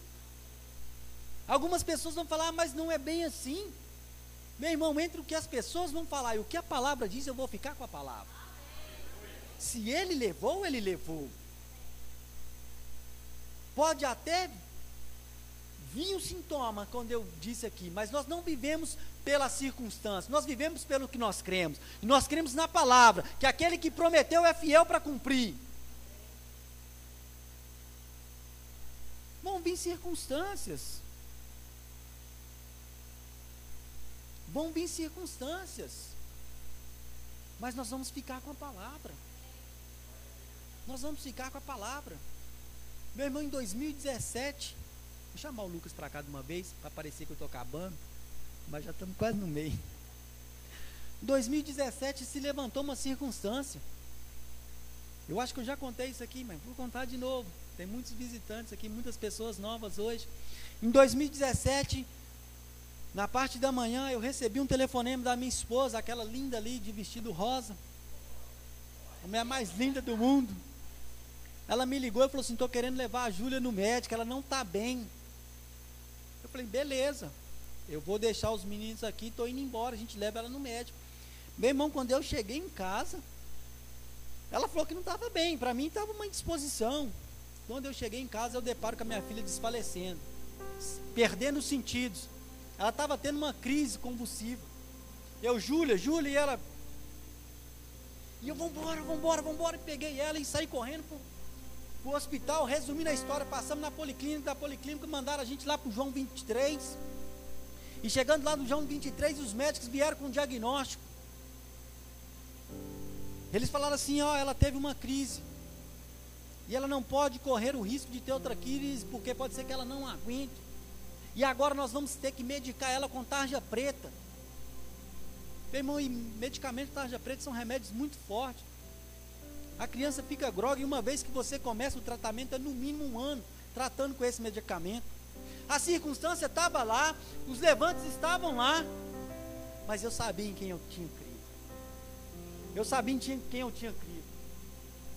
Algumas pessoas vão falar, ah, mas não é bem assim. Meu irmão, entre o que as pessoas vão falar e o que a palavra diz, eu vou ficar com a palavra. Se ele levou, ele levou. Pode até vinha o sintoma quando eu disse aqui, mas nós não vivemos pelas circunstâncias, nós vivemos pelo que nós cremos. Nós cremos na palavra, que aquele que prometeu é fiel para cumprir. Vão vir circunstâncias. Vão vir circunstâncias. Mas nós vamos ficar com a palavra. Nós vamos ficar com a palavra. Meu irmão, em 2017, vou chamar o Lucas para cá de uma vez, para parecer que eu estou acabando, mas já estamos quase no meio. Em 2017 se levantou uma circunstância. Eu acho que eu já contei isso aqui, mas vou contar de novo. Tem muitos visitantes aqui, muitas pessoas novas hoje. Em 2017, na parte da manhã, eu recebi um telefonema da minha esposa, aquela linda ali de vestido rosa. A mulher mais linda do mundo. Ela me ligou e falou assim: estou querendo levar a Júlia no médico, ela não está bem. Eu falei: beleza, eu vou deixar os meninos aqui, estou indo embora, a gente leva ela no médico. Meu irmão, quando eu cheguei em casa, ela falou que não estava bem, para mim estava uma indisposição. Quando eu cheguei em casa, eu deparo com a minha filha desfalecendo, perdendo os sentidos. Ela estava tendo uma crise convulsiva. Eu, Júlia, Júlia, e ela. E eu, vambora, vambora, vambora. E peguei ela e saí correndo para o hospital, resumindo a história, passamos na policlínica, da policlínica mandaram a gente lá para o João 23. E chegando lá no João 23, os médicos vieram com um diagnóstico. Eles falaram assim: ó, ela teve uma crise. E ela não pode correr o risco de ter outra crise, porque pode ser que ela não aguente. E agora nós vamos ter que medicar ela com tarja preta. Meu irmão, e medicamentos de tarja preta são remédios muito fortes. A criança fica grogue e uma vez que você começa o tratamento, é no mínimo um ano tratando com esse medicamento. A circunstância estava lá, os levantes estavam lá, mas eu sabia em quem eu tinha crido. Eu sabia em quem eu tinha crido.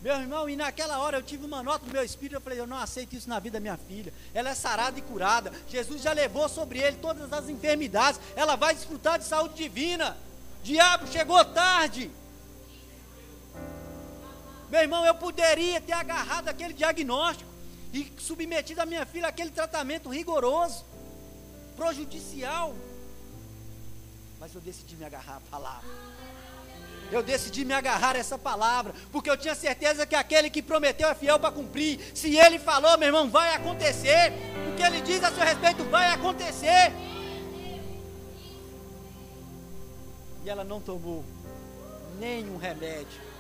Meu irmão, e naquela hora eu tive uma nota no meu espírito, eu falei, eu não aceito isso na vida da minha filha. Ela é sarada e curada. Jesus já levou sobre ele todas as enfermidades. Ela vai desfrutar de saúde divina. Diabo chegou tarde. Meu irmão, eu poderia ter agarrado aquele diagnóstico e submetido a minha filha àquele tratamento rigoroso, prejudicial. Mas eu decidi me agarrar à palavra. Eu decidi me agarrar a essa palavra, porque eu tinha certeza que aquele que prometeu é fiel para cumprir. Se ele falou, meu irmão, vai acontecer. O que ele diz a seu respeito vai acontecer. E ela não tomou nenhum remédio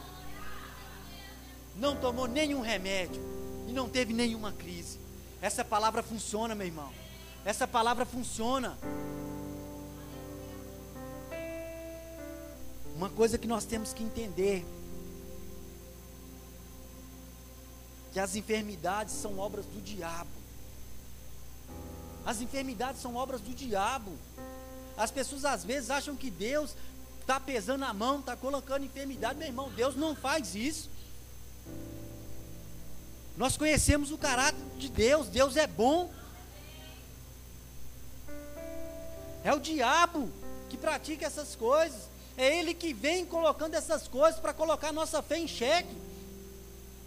não tomou nenhum remédio e não teve nenhuma crise. Essa palavra funciona, meu irmão. Essa palavra funciona. Uma coisa que nós temos que entender: que as enfermidades são obras do diabo. As enfermidades são obras do diabo. As pessoas às vezes acham que Deus está pesando a mão, está colocando enfermidade. Meu irmão, Deus não faz isso. Nós conhecemos o caráter de Deus, Deus é bom. É o diabo que pratica essas coisas. É ele que vem colocando essas coisas para colocar nossa fé em xeque.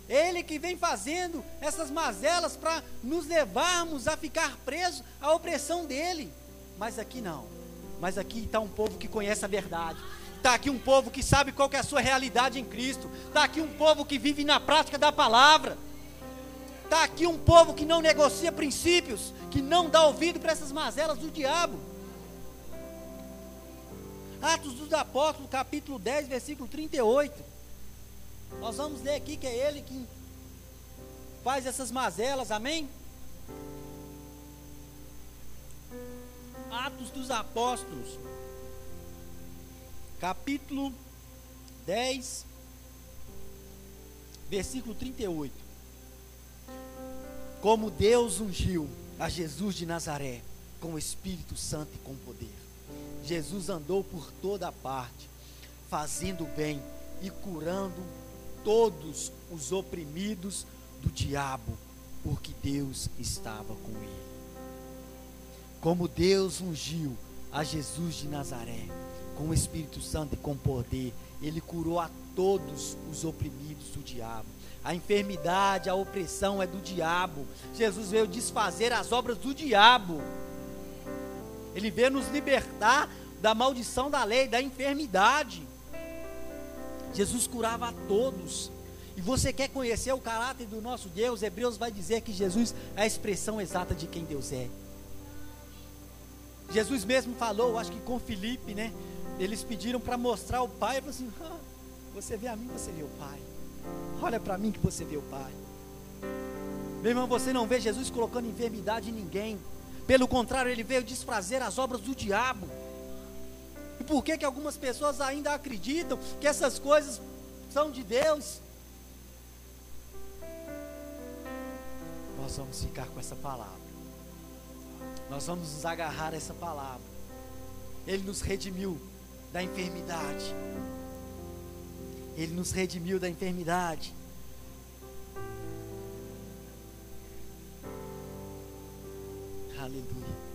É ele que vem fazendo essas mazelas para nos levarmos a ficar presos à opressão dele. Mas aqui não. Mas aqui está um povo que conhece a verdade. Está aqui um povo que sabe qual que é a sua realidade em Cristo. Está aqui um povo que vive na prática da palavra. Está aqui um povo que não negocia princípios, que não dá ouvido para essas mazelas do diabo. Atos dos Apóstolos, capítulo 10, versículo 38. Nós vamos ler aqui que é ele que faz essas mazelas, amém? Atos dos Apóstolos, capítulo 10, versículo 38 como Deus ungiu a Jesus de Nazaré com o Espírito Santo e com poder. Jesus andou por toda parte, fazendo bem e curando todos os oprimidos do diabo, porque Deus estava com ele. Como Deus ungiu a Jesus de Nazaré com o Espírito Santo e com poder, ele curou a todos os oprimidos do diabo a enfermidade, a opressão é do diabo. Jesus veio desfazer as obras do diabo. Ele veio nos libertar da maldição da lei, da enfermidade. Jesus curava a todos. E você quer conhecer o caráter do nosso Deus? Hebreus vai dizer que Jesus é a expressão exata de quem Deus é. Jesus mesmo falou, acho que com Felipe, né? Eles pediram para mostrar o Pai. Ele falou assim: Você vê a mim, você vê o Pai. Olha para mim que você vê o Pai. Meu irmão, você não vê Jesus colocando enfermidade em ninguém. Pelo contrário, ele veio desfazer as obras do diabo. E por que, que algumas pessoas ainda acreditam que essas coisas são de Deus? Nós vamos ficar com essa palavra. Nós vamos nos agarrar a essa palavra. Ele nos redimiu da enfermidade. Ele nos redimiu da enfermidade. Aleluia.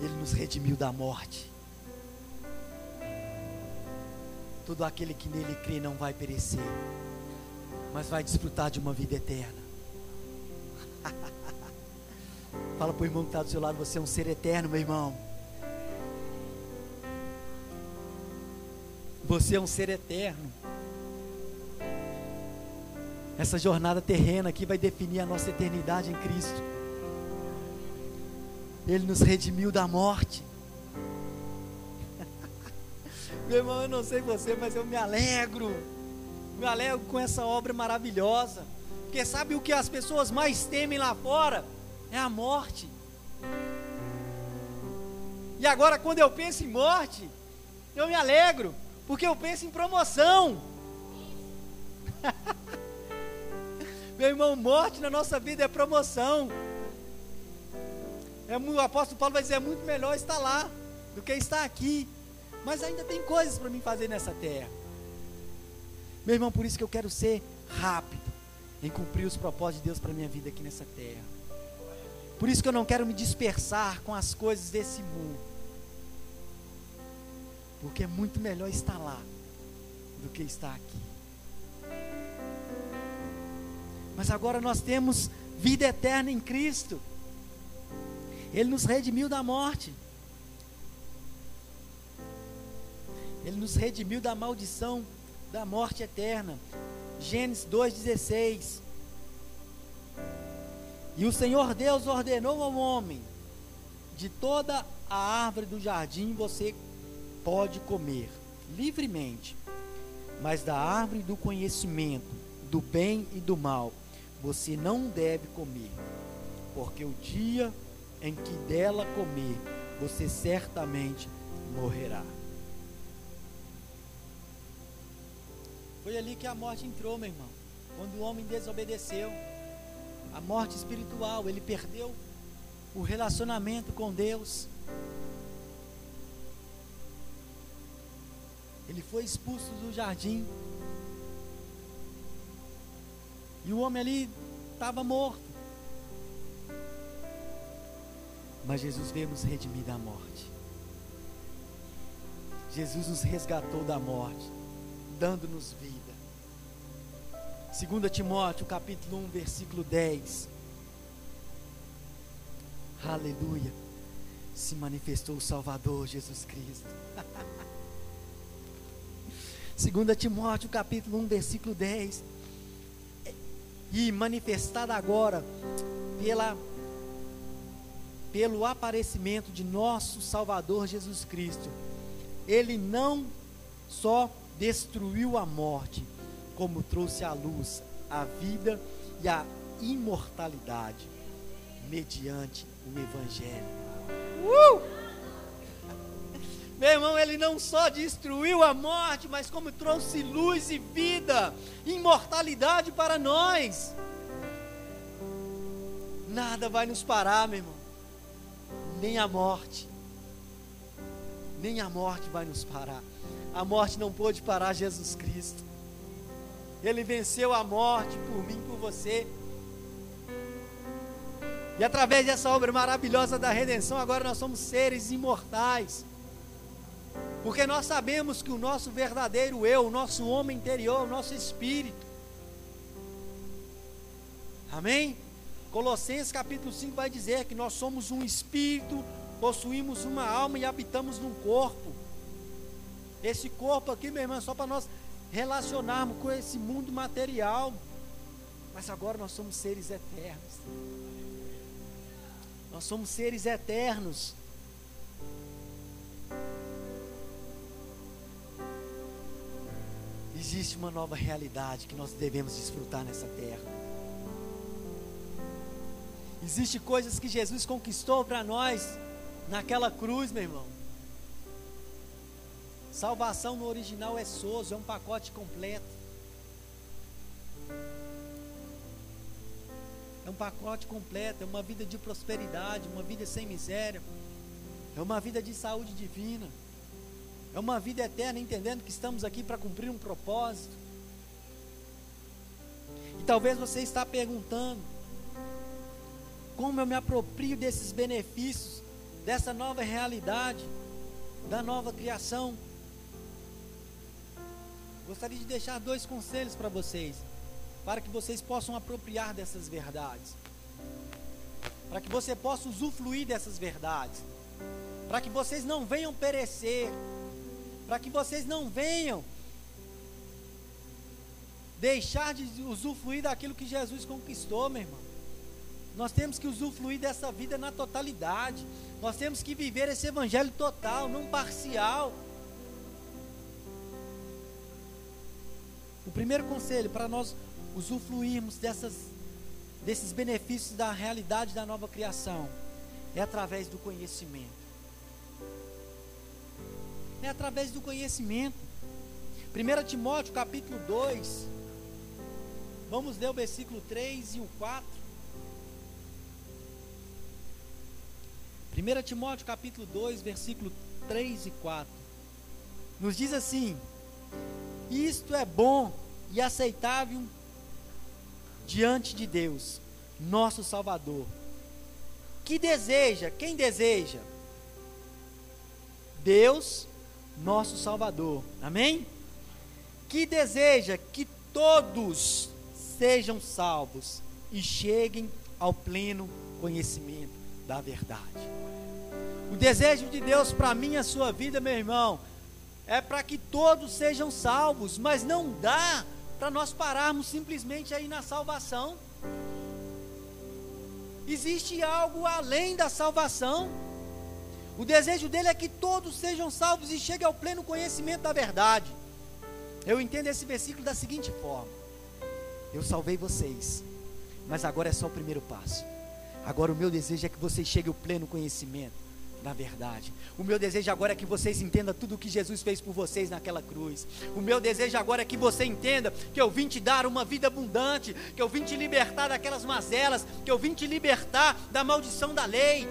Ele nos redimiu da morte. Todo aquele que nele crê não vai perecer, mas vai desfrutar de uma vida eterna. Fala para o irmão que está do seu lado, você é um ser eterno, meu irmão. Você é um ser eterno. Essa jornada terrena aqui vai definir a nossa eternidade em Cristo. Ele nos redimiu da morte. Meu irmão, eu não sei você, mas eu me alegro. Me alegro com essa obra maravilhosa. Porque sabe o que as pessoas mais temem lá fora? É a morte. E agora, quando eu penso em morte, eu me alegro, porque eu penso em promoção. Meu irmão, morte na nossa vida é promoção. É, o apóstolo Paulo vai dizer: é muito melhor estar lá do que estar aqui. Mas ainda tem coisas para mim fazer nessa terra. Meu irmão, por isso que eu quero ser rápido em cumprir os propósitos de Deus para minha vida aqui nessa terra. Por isso que eu não quero me dispersar com as coisas desse mundo. Porque é muito melhor estar lá do que estar aqui. Mas agora nós temos vida eterna em Cristo. Ele nos redimiu da morte. Ele nos redimiu da maldição da morte eterna. Gênesis 2,16. E o Senhor Deus ordenou ao homem: de toda a árvore do jardim você pode comer livremente, mas da árvore do conhecimento, do bem e do mal, você não deve comer, porque o dia em que dela comer, você certamente morrerá. Foi ali que a morte entrou, meu irmão. Quando o homem desobedeceu, a morte espiritual, ele perdeu o relacionamento com Deus. Ele foi expulso do jardim. E o homem ali estava morto. Mas Jesus veio nos redimir da morte. Jesus nos resgatou da morte, dando-nos vida. 2 Timóteo, capítulo 1, versículo 10. Aleluia. Se manifestou o Salvador Jesus Cristo. 2 Timóteo, capítulo 1, versículo 10. E manifestada agora pela pelo aparecimento de nosso Salvador Jesus Cristo. Ele não só destruiu a morte, como trouxe à luz a vida e a imortalidade mediante o Evangelho. Uh! Meu irmão, ele não só destruiu a morte, mas como trouxe luz e vida, imortalidade para nós. Nada vai nos parar, meu irmão nem a morte, nem a morte vai nos parar. A morte não pôde parar Jesus Cristo. Ele venceu a morte por mim, por você. E através dessa obra maravilhosa da redenção, agora nós somos seres imortais. Porque nós sabemos que o nosso verdadeiro eu, o nosso homem interior, o nosso espírito. Amém? Colossenses capítulo 5 vai dizer que nós somos um espírito, possuímos uma alma e habitamos num corpo. Esse corpo aqui, meu irmão, é só para nós relacionarmos com esse mundo material. Mas agora nós somos seres eternos. Nós somos seres eternos. Existe uma nova realidade que nós devemos desfrutar nessa terra. Existem coisas que Jesus conquistou para nós naquela cruz, meu irmão. Salvação no original é soso, é um pacote completo. É um pacote completo, é uma vida de prosperidade, uma vida sem miséria, é uma vida de saúde divina, é uma vida eterna, entendendo que estamos aqui para cumprir um propósito. E talvez você está perguntando: como eu me aproprio desses benefícios, dessa nova realidade, da nova criação? Gostaria de deixar dois conselhos para vocês para que vocês possam apropriar dessas verdades, para que você possa usufruir dessas verdades, para que vocês não venham perecer, para que vocês não venham deixar de usufruir daquilo que Jesus conquistou, meu irmão. Nós temos que usufruir dessa vida na totalidade. Nós temos que viver esse evangelho total, não parcial. O primeiro conselho para nós usufruirmos dessas, desses benefícios da realidade da nova criação é através do conhecimento. É através do conhecimento. 1 Timóteo capítulo 2. Vamos ler o versículo 3 e o 4. 1 Timóteo capítulo 2, versículo 3 e 4. Nos diz assim: Isto é bom e aceitável diante de Deus, nosso Salvador, que deseja, quem deseja? Deus, nosso Salvador, amém? Que deseja que todos sejam salvos e cheguem ao pleno conhecimento da verdade. O desejo de Deus para mim e a sua vida, meu irmão, é para que todos sejam salvos, mas não dá para nós pararmos simplesmente aí na salvação. Existe algo além da salvação. O desejo dele é que todos sejam salvos e cheguem ao pleno conhecimento da verdade. Eu entendo esse versículo da seguinte forma: Eu salvei vocês, mas agora é só o primeiro passo. Agora o meu desejo é que vocês cheguem ao pleno conhecimento na verdade. O meu desejo agora é que vocês entendam tudo o que Jesus fez por vocês naquela cruz. O meu desejo agora é que você entenda que eu vim te dar uma vida abundante, que eu vim te libertar daquelas mazelas, que eu vim te libertar da maldição da lei.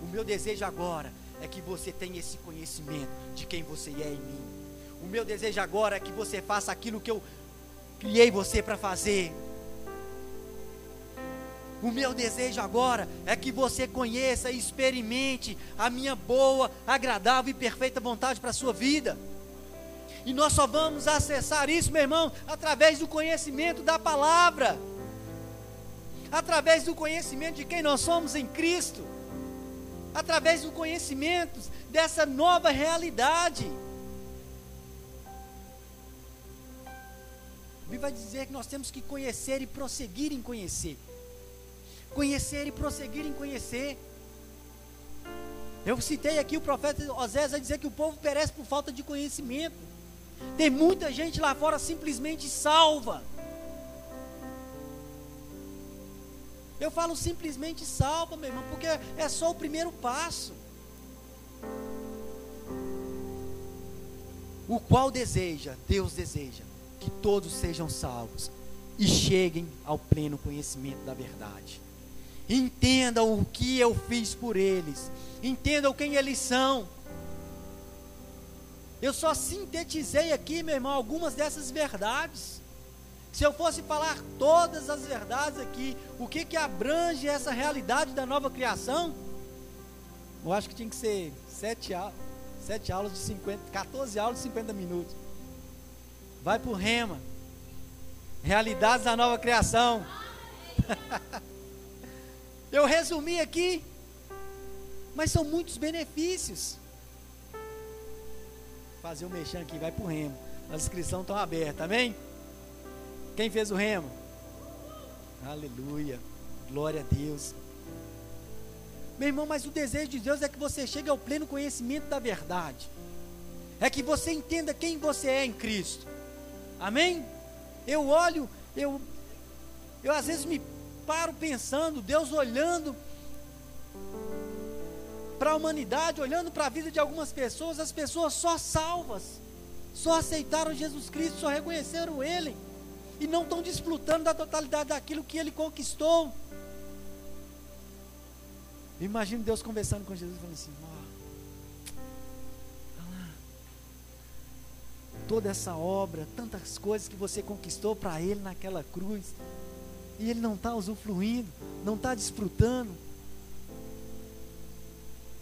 O meu desejo agora é que você tenha esse conhecimento de quem você é em mim. O meu desejo agora é que você faça aquilo que eu criei você para fazer. O meu desejo agora é que você conheça e experimente a minha boa, agradável e perfeita vontade para a sua vida. E nós só vamos acessar isso, meu irmão, através do conhecimento da palavra, através do conhecimento de quem nós somos em Cristo, através do conhecimento dessa nova realidade. A Bíblia vai dizer que nós temos que conhecer e prosseguir em conhecer conhecer e prosseguir em conhecer. Eu citei aqui o profeta Osés a dizer que o povo perece por falta de conhecimento. Tem muita gente lá fora simplesmente salva. Eu falo simplesmente salva, meu irmão, porque é só o primeiro passo. O qual deseja, Deus deseja, que todos sejam salvos e cheguem ao pleno conhecimento da verdade. Entendam o que eu fiz por eles. Entendam quem eles são. Eu só sintetizei aqui, meu irmão, algumas dessas verdades. Se eu fosse falar todas as verdades aqui, o que que abrange essa realidade da nova criação? Eu acho que tinha que ser sete, sete aulas de 50, 14 aulas de 50 minutos. Vai para o rema. Realidades da nova criação. Eu resumi aqui, mas são muitos benefícios. Fazer o um mexão aqui, vai para o remo. As inscrições estão abertas, amém? Quem fez o remo? Aleluia, glória a Deus. Meu irmão, mas o desejo de Deus é que você chegue ao pleno conhecimento da verdade. É que você entenda quem você é em Cristo. Amém? Eu olho, eu, eu às vezes me paro pensando, Deus olhando para a humanidade, olhando para a vida de algumas pessoas, as pessoas só salvas, só aceitaram Jesus Cristo, só reconheceram Ele, e não estão desfrutando da totalidade daquilo que Ele conquistou. Imagino Deus conversando com Jesus, falando assim: toda essa obra, tantas coisas que você conquistou para Ele naquela cruz, e Ele não está usufruindo, não está desfrutando.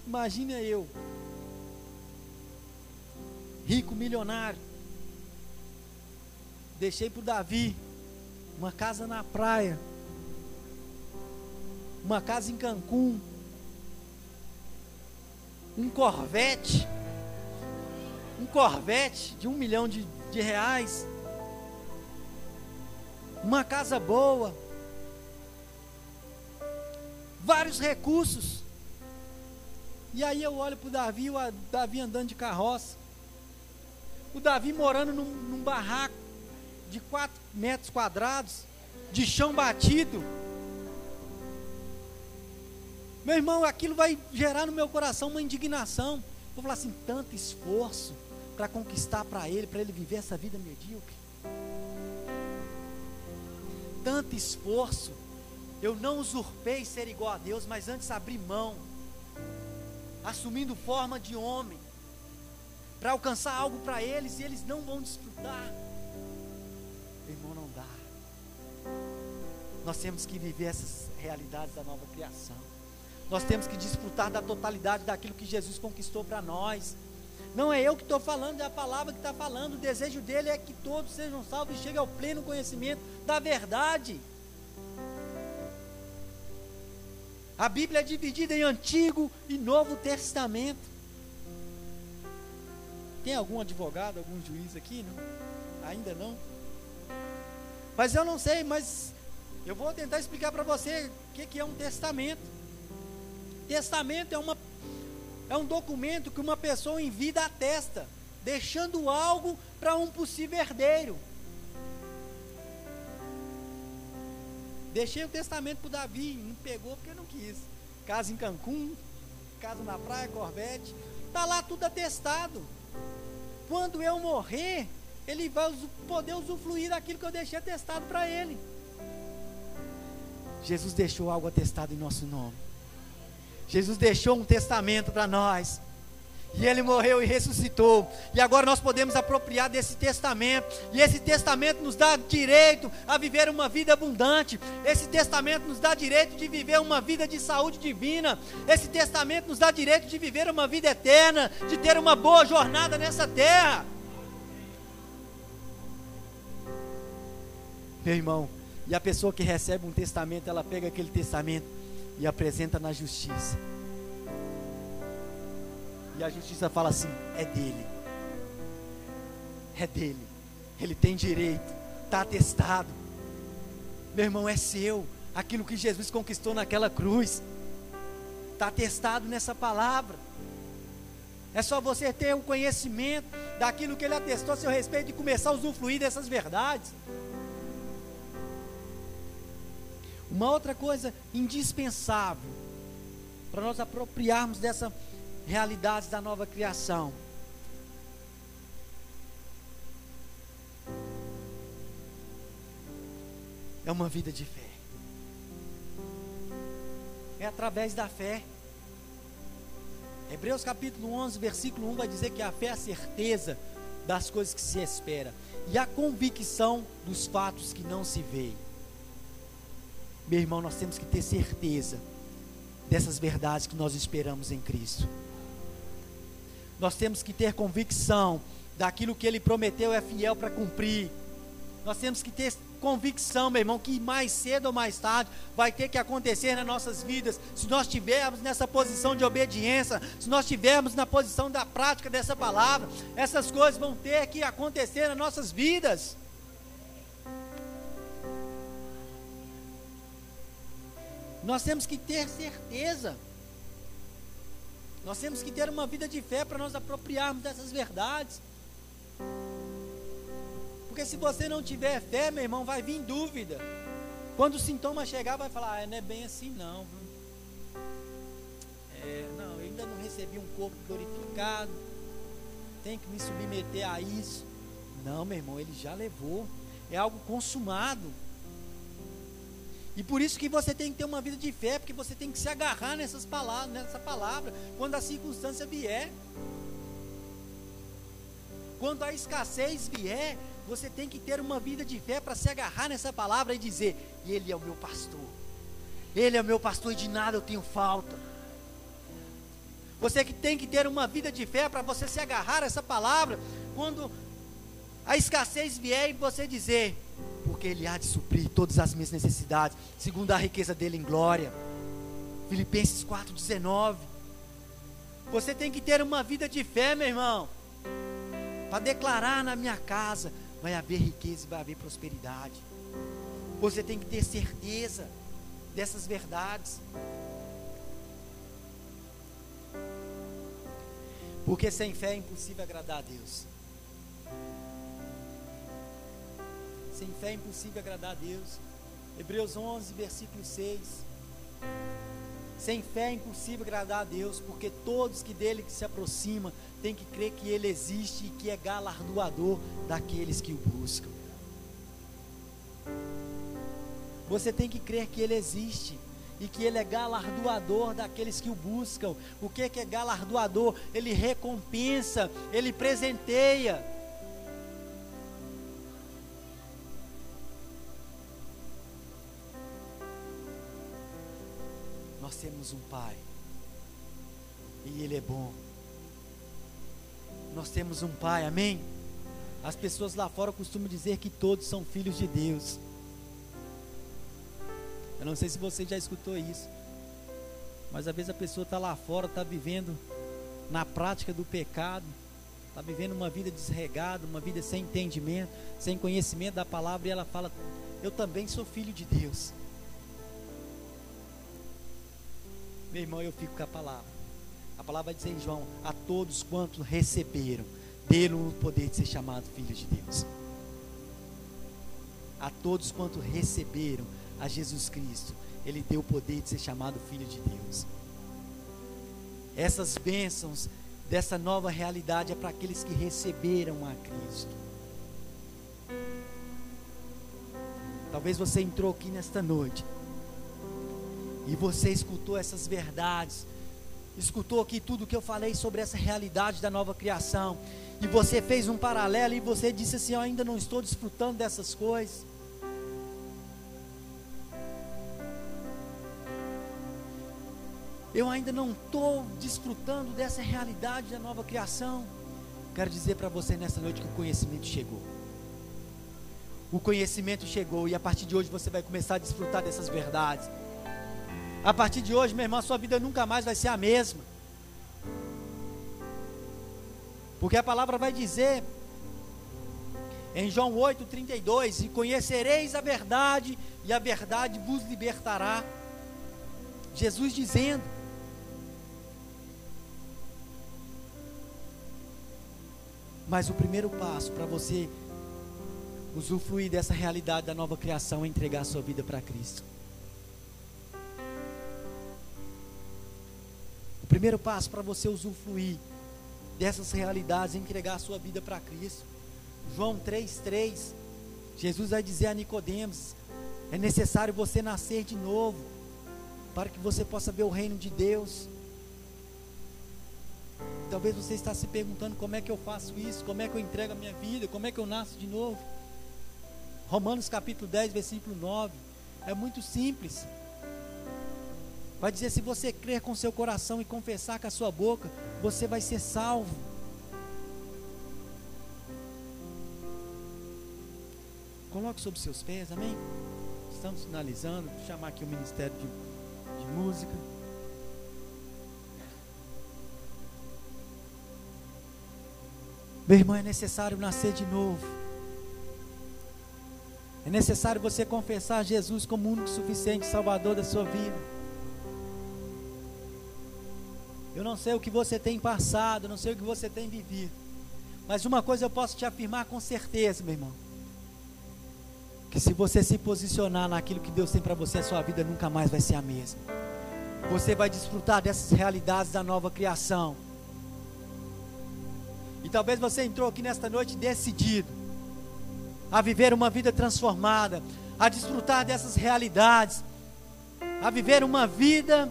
Imagina eu, rico, milionário, deixei para o Davi uma casa na praia, uma casa em Cancún, um Corvette, um Corvette de um milhão de, de reais, uma casa boa, vários recursos. E aí eu olho para o Davi, o Davi andando de carroça, o Davi morando num, num barraco de 4 metros quadrados, de chão batido. Meu irmão, aquilo vai gerar no meu coração uma indignação. Vou falar assim: tanto esforço para conquistar para ele, para ele viver essa vida medíocre. Tanto esforço. Eu não usurpei ser igual a Deus, mas antes abri mão, assumindo forma de homem, para alcançar algo para eles e eles não vão desfrutar. Irmão, não dá. Nós temos que viver essas realidades da nova criação. Nós temos que desfrutar da totalidade daquilo que Jesus conquistou para nós. Não é eu que estou falando, é a palavra que está falando. O desejo dele é que todos sejam salvos e cheguem ao pleno conhecimento da verdade. A Bíblia é dividida em Antigo e Novo Testamento. Tem algum advogado, algum juiz aqui? Não? Ainda não? Mas eu não sei, mas eu vou tentar explicar para você o que, que é um testamento. Testamento é, uma, é um documento que uma pessoa em vida atesta, deixando algo para um possível herdeiro. Deixei o testamento para Davi, não pegou porque não quis. Casa em Cancún, casa na praia, Corvette, está lá tudo atestado. Quando eu morrer, ele vai poder usufruir daquilo que eu deixei atestado para ele. Jesus deixou algo atestado em nosso nome. Jesus deixou um testamento para nós. E ele morreu e ressuscitou. E agora nós podemos apropriar desse testamento. E esse testamento nos dá direito a viver uma vida abundante. Esse testamento nos dá direito de viver uma vida de saúde divina. Esse testamento nos dá direito de viver uma vida eterna, de ter uma boa jornada nessa terra. Meu irmão, e a pessoa que recebe um testamento, ela pega aquele testamento e apresenta na justiça. E a justiça fala assim: é dele. É dele. Ele tem direito. Está atestado. Meu irmão, é seu. Aquilo que Jesus conquistou naquela cruz. Está atestado nessa palavra. É só você ter o conhecimento daquilo que ele atestou a seu respeito e começar a usufruir dessas verdades. Uma outra coisa indispensável para nós apropriarmos dessa realidade da nova criação. É uma vida de fé. É através da fé. Hebreus capítulo 11, versículo 1 vai dizer que a fé é a certeza das coisas que se espera e a convicção dos fatos que não se veem. Meu irmão, nós temos que ter certeza dessas verdades que nós esperamos em Cristo. Nós temos que ter convicção daquilo que Ele prometeu é fiel para cumprir. Nós temos que ter convicção, meu irmão, que mais cedo ou mais tarde vai ter que acontecer nas nossas vidas. Se nós estivermos nessa posição de obediência, se nós estivermos na posição da prática dessa palavra, essas coisas vão ter que acontecer nas nossas vidas. Nós temos que ter certeza Nós temos que ter uma vida de fé para nós apropriarmos dessas verdades. Porque se você não tiver fé, meu irmão, vai vir dúvida. Quando o sintoma chegar, vai falar: ah, não é bem assim, não. É, não, eu ainda não recebi um corpo glorificado. Tenho que me submeter a isso. Não, meu irmão, ele já levou. É algo consumado. E por isso que você tem que ter uma vida de fé, porque você tem que se agarrar nessas palavras, nessa palavra, quando a circunstância vier. Quando a escassez vier, você tem que ter uma vida de fé para se agarrar nessa palavra e dizer: Ele é o meu pastor. Ele é o meu pastor e de nada eu tenho falta. Você que tem que ter uma vida de fé para você se agarrar essa palavra quando a escassez vier e você dizer: Porque Ele há de suprir todas as minhas necessidades, segundo a riqueza dele em glória. Filipenses 4,19. Você tem que ter uma vida de fé, meu irmão, para declarar na minha casa: vai haver riqueza e vai haver prosperidade. Você tem que ter certeza dessas verdades. Porque sem fé é impossível agradar a Deus. Sem fé é impossível agradar a Deus. Hebreus 11, versículo 6. Sem fé é impossível agradar a Deus, porque todos que dele que se aproximam têm que crer que ele existe e que é galardoador daqueles que o buscam. Você tem que crer que ele existe e que ele é galardoador daqueles que o buscam. O que é galardoador? Ele recompensa, ele presenteia. Nós temos um Pai. E Ele é bom. Nós temos um Pai, amém? As pessoas lá fora costumam dizer que todos são filhos de Deus. Eu não sei se você já escutou isso. Mas às vezes a pessoa está lá fora, está vivendo na prática do pecado, está vivendo uma vida desregada, uma vida sem entendimento, sem conhecimento da palavra, e ela fala: Eu também sou filho de Deus. Meu irmão, eu fico com a palavra. A palavra dizer em João: A todos quantos receberam, deram o poder de ser chamado filhos de Deus. A todos quantos receberam a Jesus Cristo, Ele deu o poder de ser chamado filho de Deus. Essas bênçãos dessa nova realidade é para aqueles que receberam a Cristo. Talvez você entrou aqui nesta noite e você escutou essas verdades, escutou aqui tudo que eu falei sobre essa realidade da nova criação, e você fez um paralelo e você disse assim: Eu ainda não estou desfrutando dessas coisas. Eu ainda não estou desfrutando dessa realidade da nova criação. Quero dizer para você nessa noite que o conhecimento chegou. O conhecimento chegou e a partir de hoje você vai começar a desfrutar dessas verdades. A partir de hoje, meu irmão, a sua vida nunca mais vai ser a mesma. Porque a palavra vai dizer em João 8:32, e conhecereis a verdade, e a verdade vos libertará. Jesus dizendo: Mas o primeiro passo para você usufruir dessa realidade da nova criação é entregar a sua vida para Cristo. Primeiro passo para você usufruir dessas realidades entregar a sua vida para Cristo. João 3:3. Jesus vai dizer a Nicodemos: é necessário você nascer de novo para que você possa ver o reino de Deus. Talvez você está se perguntando como é que eu faço isso, como é que eu entrego a minha vida, como é que eu nasço de novo. Romanos capítulo 10, versículo 9. É muito simples. Vai dizer: se você crer com seu coração e confessar com a sua boca, você vai ser salvo. Coloque sobre seus pés, amém? Estamos finalizando. Vou chamar aqui o Ministério de, de Música. Meu irmão, é necessário nascer de novo. É necessário você confessar Jesus como o único suficiente Salvador da sua vida. Eu não sei o que você tem passado, não sei o que você tem vivido. Mas uma coisa eu posso te afirmar com certeza, meu irmão. Que se você se posicionar naquilo que Deus tem para você, a sua vida nunca mais vai ser a mesma. Você vai desfrutar dessas realidades da nova criação. E talvez você entrou aqui nesta noite decidido a viver uma vida transformada, a desfrutar dessas realidades, a viver uma vida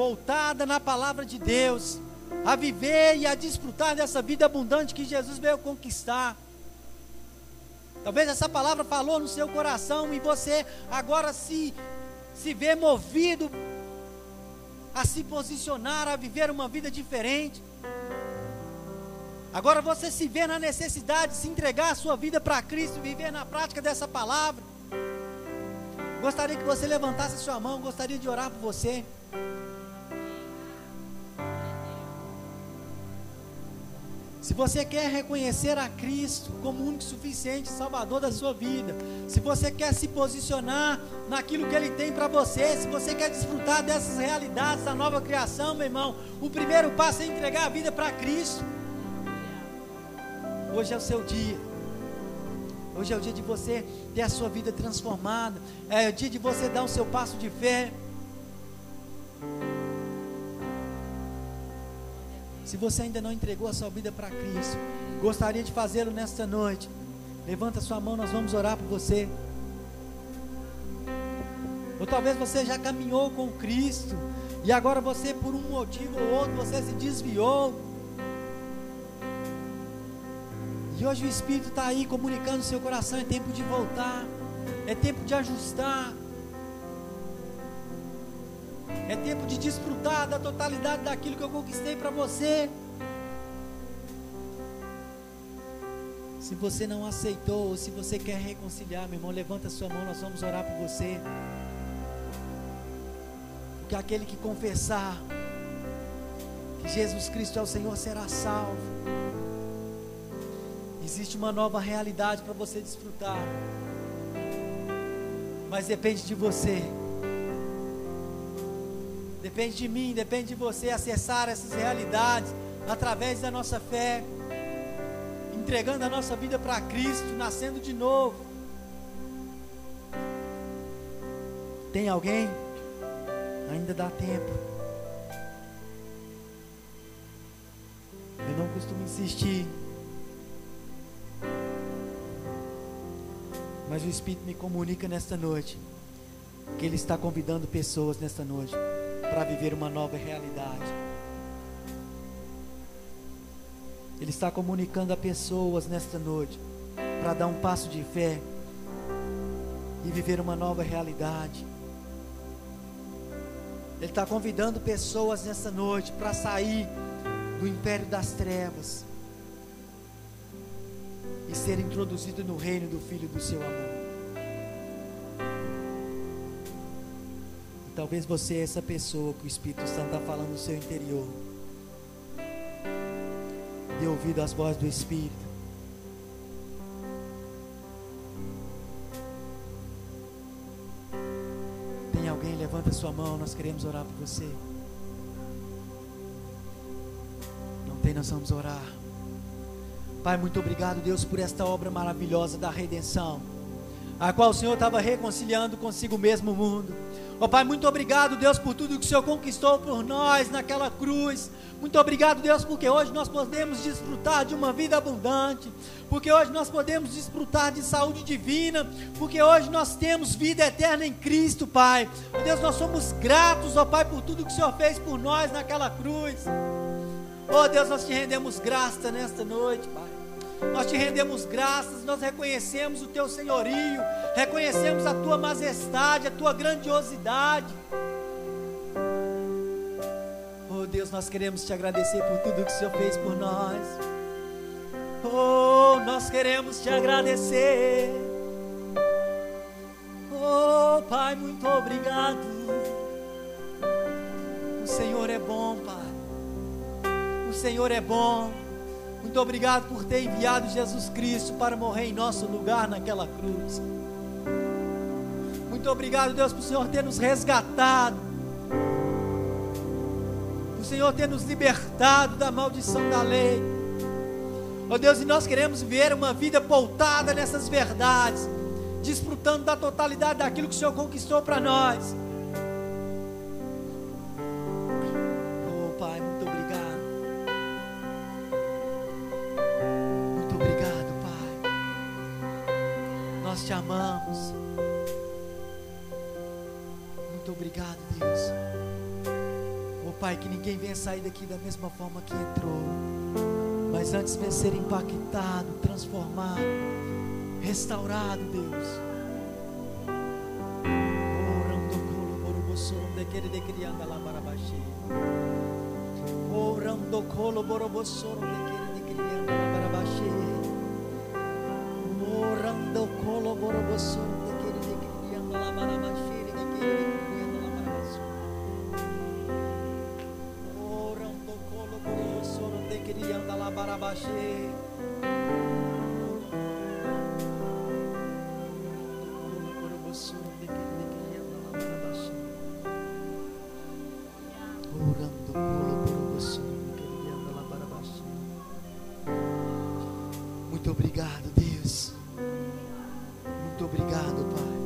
voltada na palavra de Deus, a viver e a desfrutar dessa vida abundante que Jesus veio conquistar. Talvez essa palavra falou no seu coração e você agora se se vê movido a se posicionar, a viver uma vida diferente. Agora você se vê na necessidade de se entregar a sua vida para Cristo viver na prática dessa palavra. Gostaria que você levantasse a sua mão, gostaria de orar por você. Se você quer reconhecer a Cristo como único suficiente Salvador da sua vida, se você quer se posicionar naquilo que Ele tem para você, se você quer desfrutar dessas realidades da nova criação, meu irmão, o primeiro passo é entregar a vida para Cristo. Hoje é o seu dia. Hoje é o dia de você ter a sua vida transformada. É o dia de você dar o seu passo de fé. Se você ainda não entregou a sua vida para Cristo, gostaria de fazê-lo nesta noite. Levanta sua mão, nós vamos orar por você. Ou talvez você já caminhou com Cristo e agora você por um motivo ou outro você se desviou. E hoje o Espírito está aí comunicando seu coração: é tempo de voltar, é tempo de ajustar, é tempo de desfrutar da totalidade daquilo que eu conquistei para você. Se você não aceitou, ou se você quer reconciliar, meu irmão, levanta sua mão, nós vamos orar por você. Porque aquele que confessar que Jesus Cristo é o Senhor será salvo. Existe uma nova realidade para você desfrutar. Mas depende de você. Depende de mim, depende de você acessar essas realidades através da nossa fé, entregando a nossa vida para Cristo, nascendo de novo. Tem alguém? Ainda dá tempo. Eu não costumo insistir. Mas o Espírito me comunica nesta noite que Ele está convidando pessoas nesta noite para viver uma nova realidade. Ele está comunicando a pessoas nesta noite para dar um passo de fé e viver uma nova realidade. Ele está convidando pessoas nessa noite para sair do império das trevas e ser introduzido no reino do Filho do seu amor. Talvez você é essa pessoa que o Espírito Santo está falando no seu interior. Dê ouvido às vozes do Espírito. Tem alguém? Levanta sua mão, nós queremos orar por você. Não tem, nós vamos orar. Pai, muito obrigado, Deus, por esta obra maravilhosa da redenção, a qual o Senhor estava reconciliando consigo mesmo o mundo Ó oh, Pai, muito obrigado, Deus, por tudo que o Senhor conquistou por nós naquela cruz. Muito obrigado, Deus, porque hoje nós podemos desfrutar de uma vida abundante, porque hoje nós podemos desfrutar de saúde divina, porque hoje nós temos vida eterna em Cristo, Pai. Oh, Deus, nós somos gratos, ó oh, Pai, por tudo que o Senhor fez por nós naquela cruz. Oh Deus, nós te rendemos graça nesta noite, Pai. Nós te rendemos graças, nós reconhecemos o teu senhorio, reconhecemos a tua majestade, a tua grandiosidade. Oh Deus, nós queremos te agradecer por tudo que o Senhor fez por nós. Oh, nós queremos te agradecer. Oh, Pai, muito obrigado. O Senhor é bom, Pai. O Senhor é bom. Muito obrigado por ter enviado Jesus Cristo para morrer em nosso lugar naquela cruz. Muito obrigado, Deus, por o Senhor ter nos resgatado. Por o Senhor ter nos libertado da maldição da lei. Ó Deus, e nós queremos ver uma vida pautada nessas verdades, desfrutando da totalidade daquilo que o Senhor conquistou para nós. Sair daqui da mesma forma que entrou. Mas antes venha ser impactado, transformado, restaurado, Deus. Orando colo borobosorum para baixo. Muito obrigado, Deus. Muito obrigado, Pai.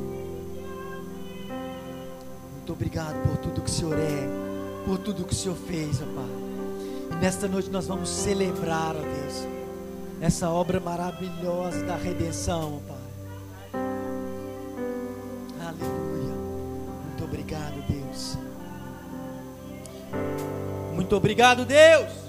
Muito obrigado por tudo que o Senhor é, por tudo que o Senhor fez, ó Pai. Nesta noite nós vamos celebrar, ó Deus, essa obra maravilhosa da redenção, Pai. Aleluia. Muito obrigado, Deus. Muito obrigado, Deus.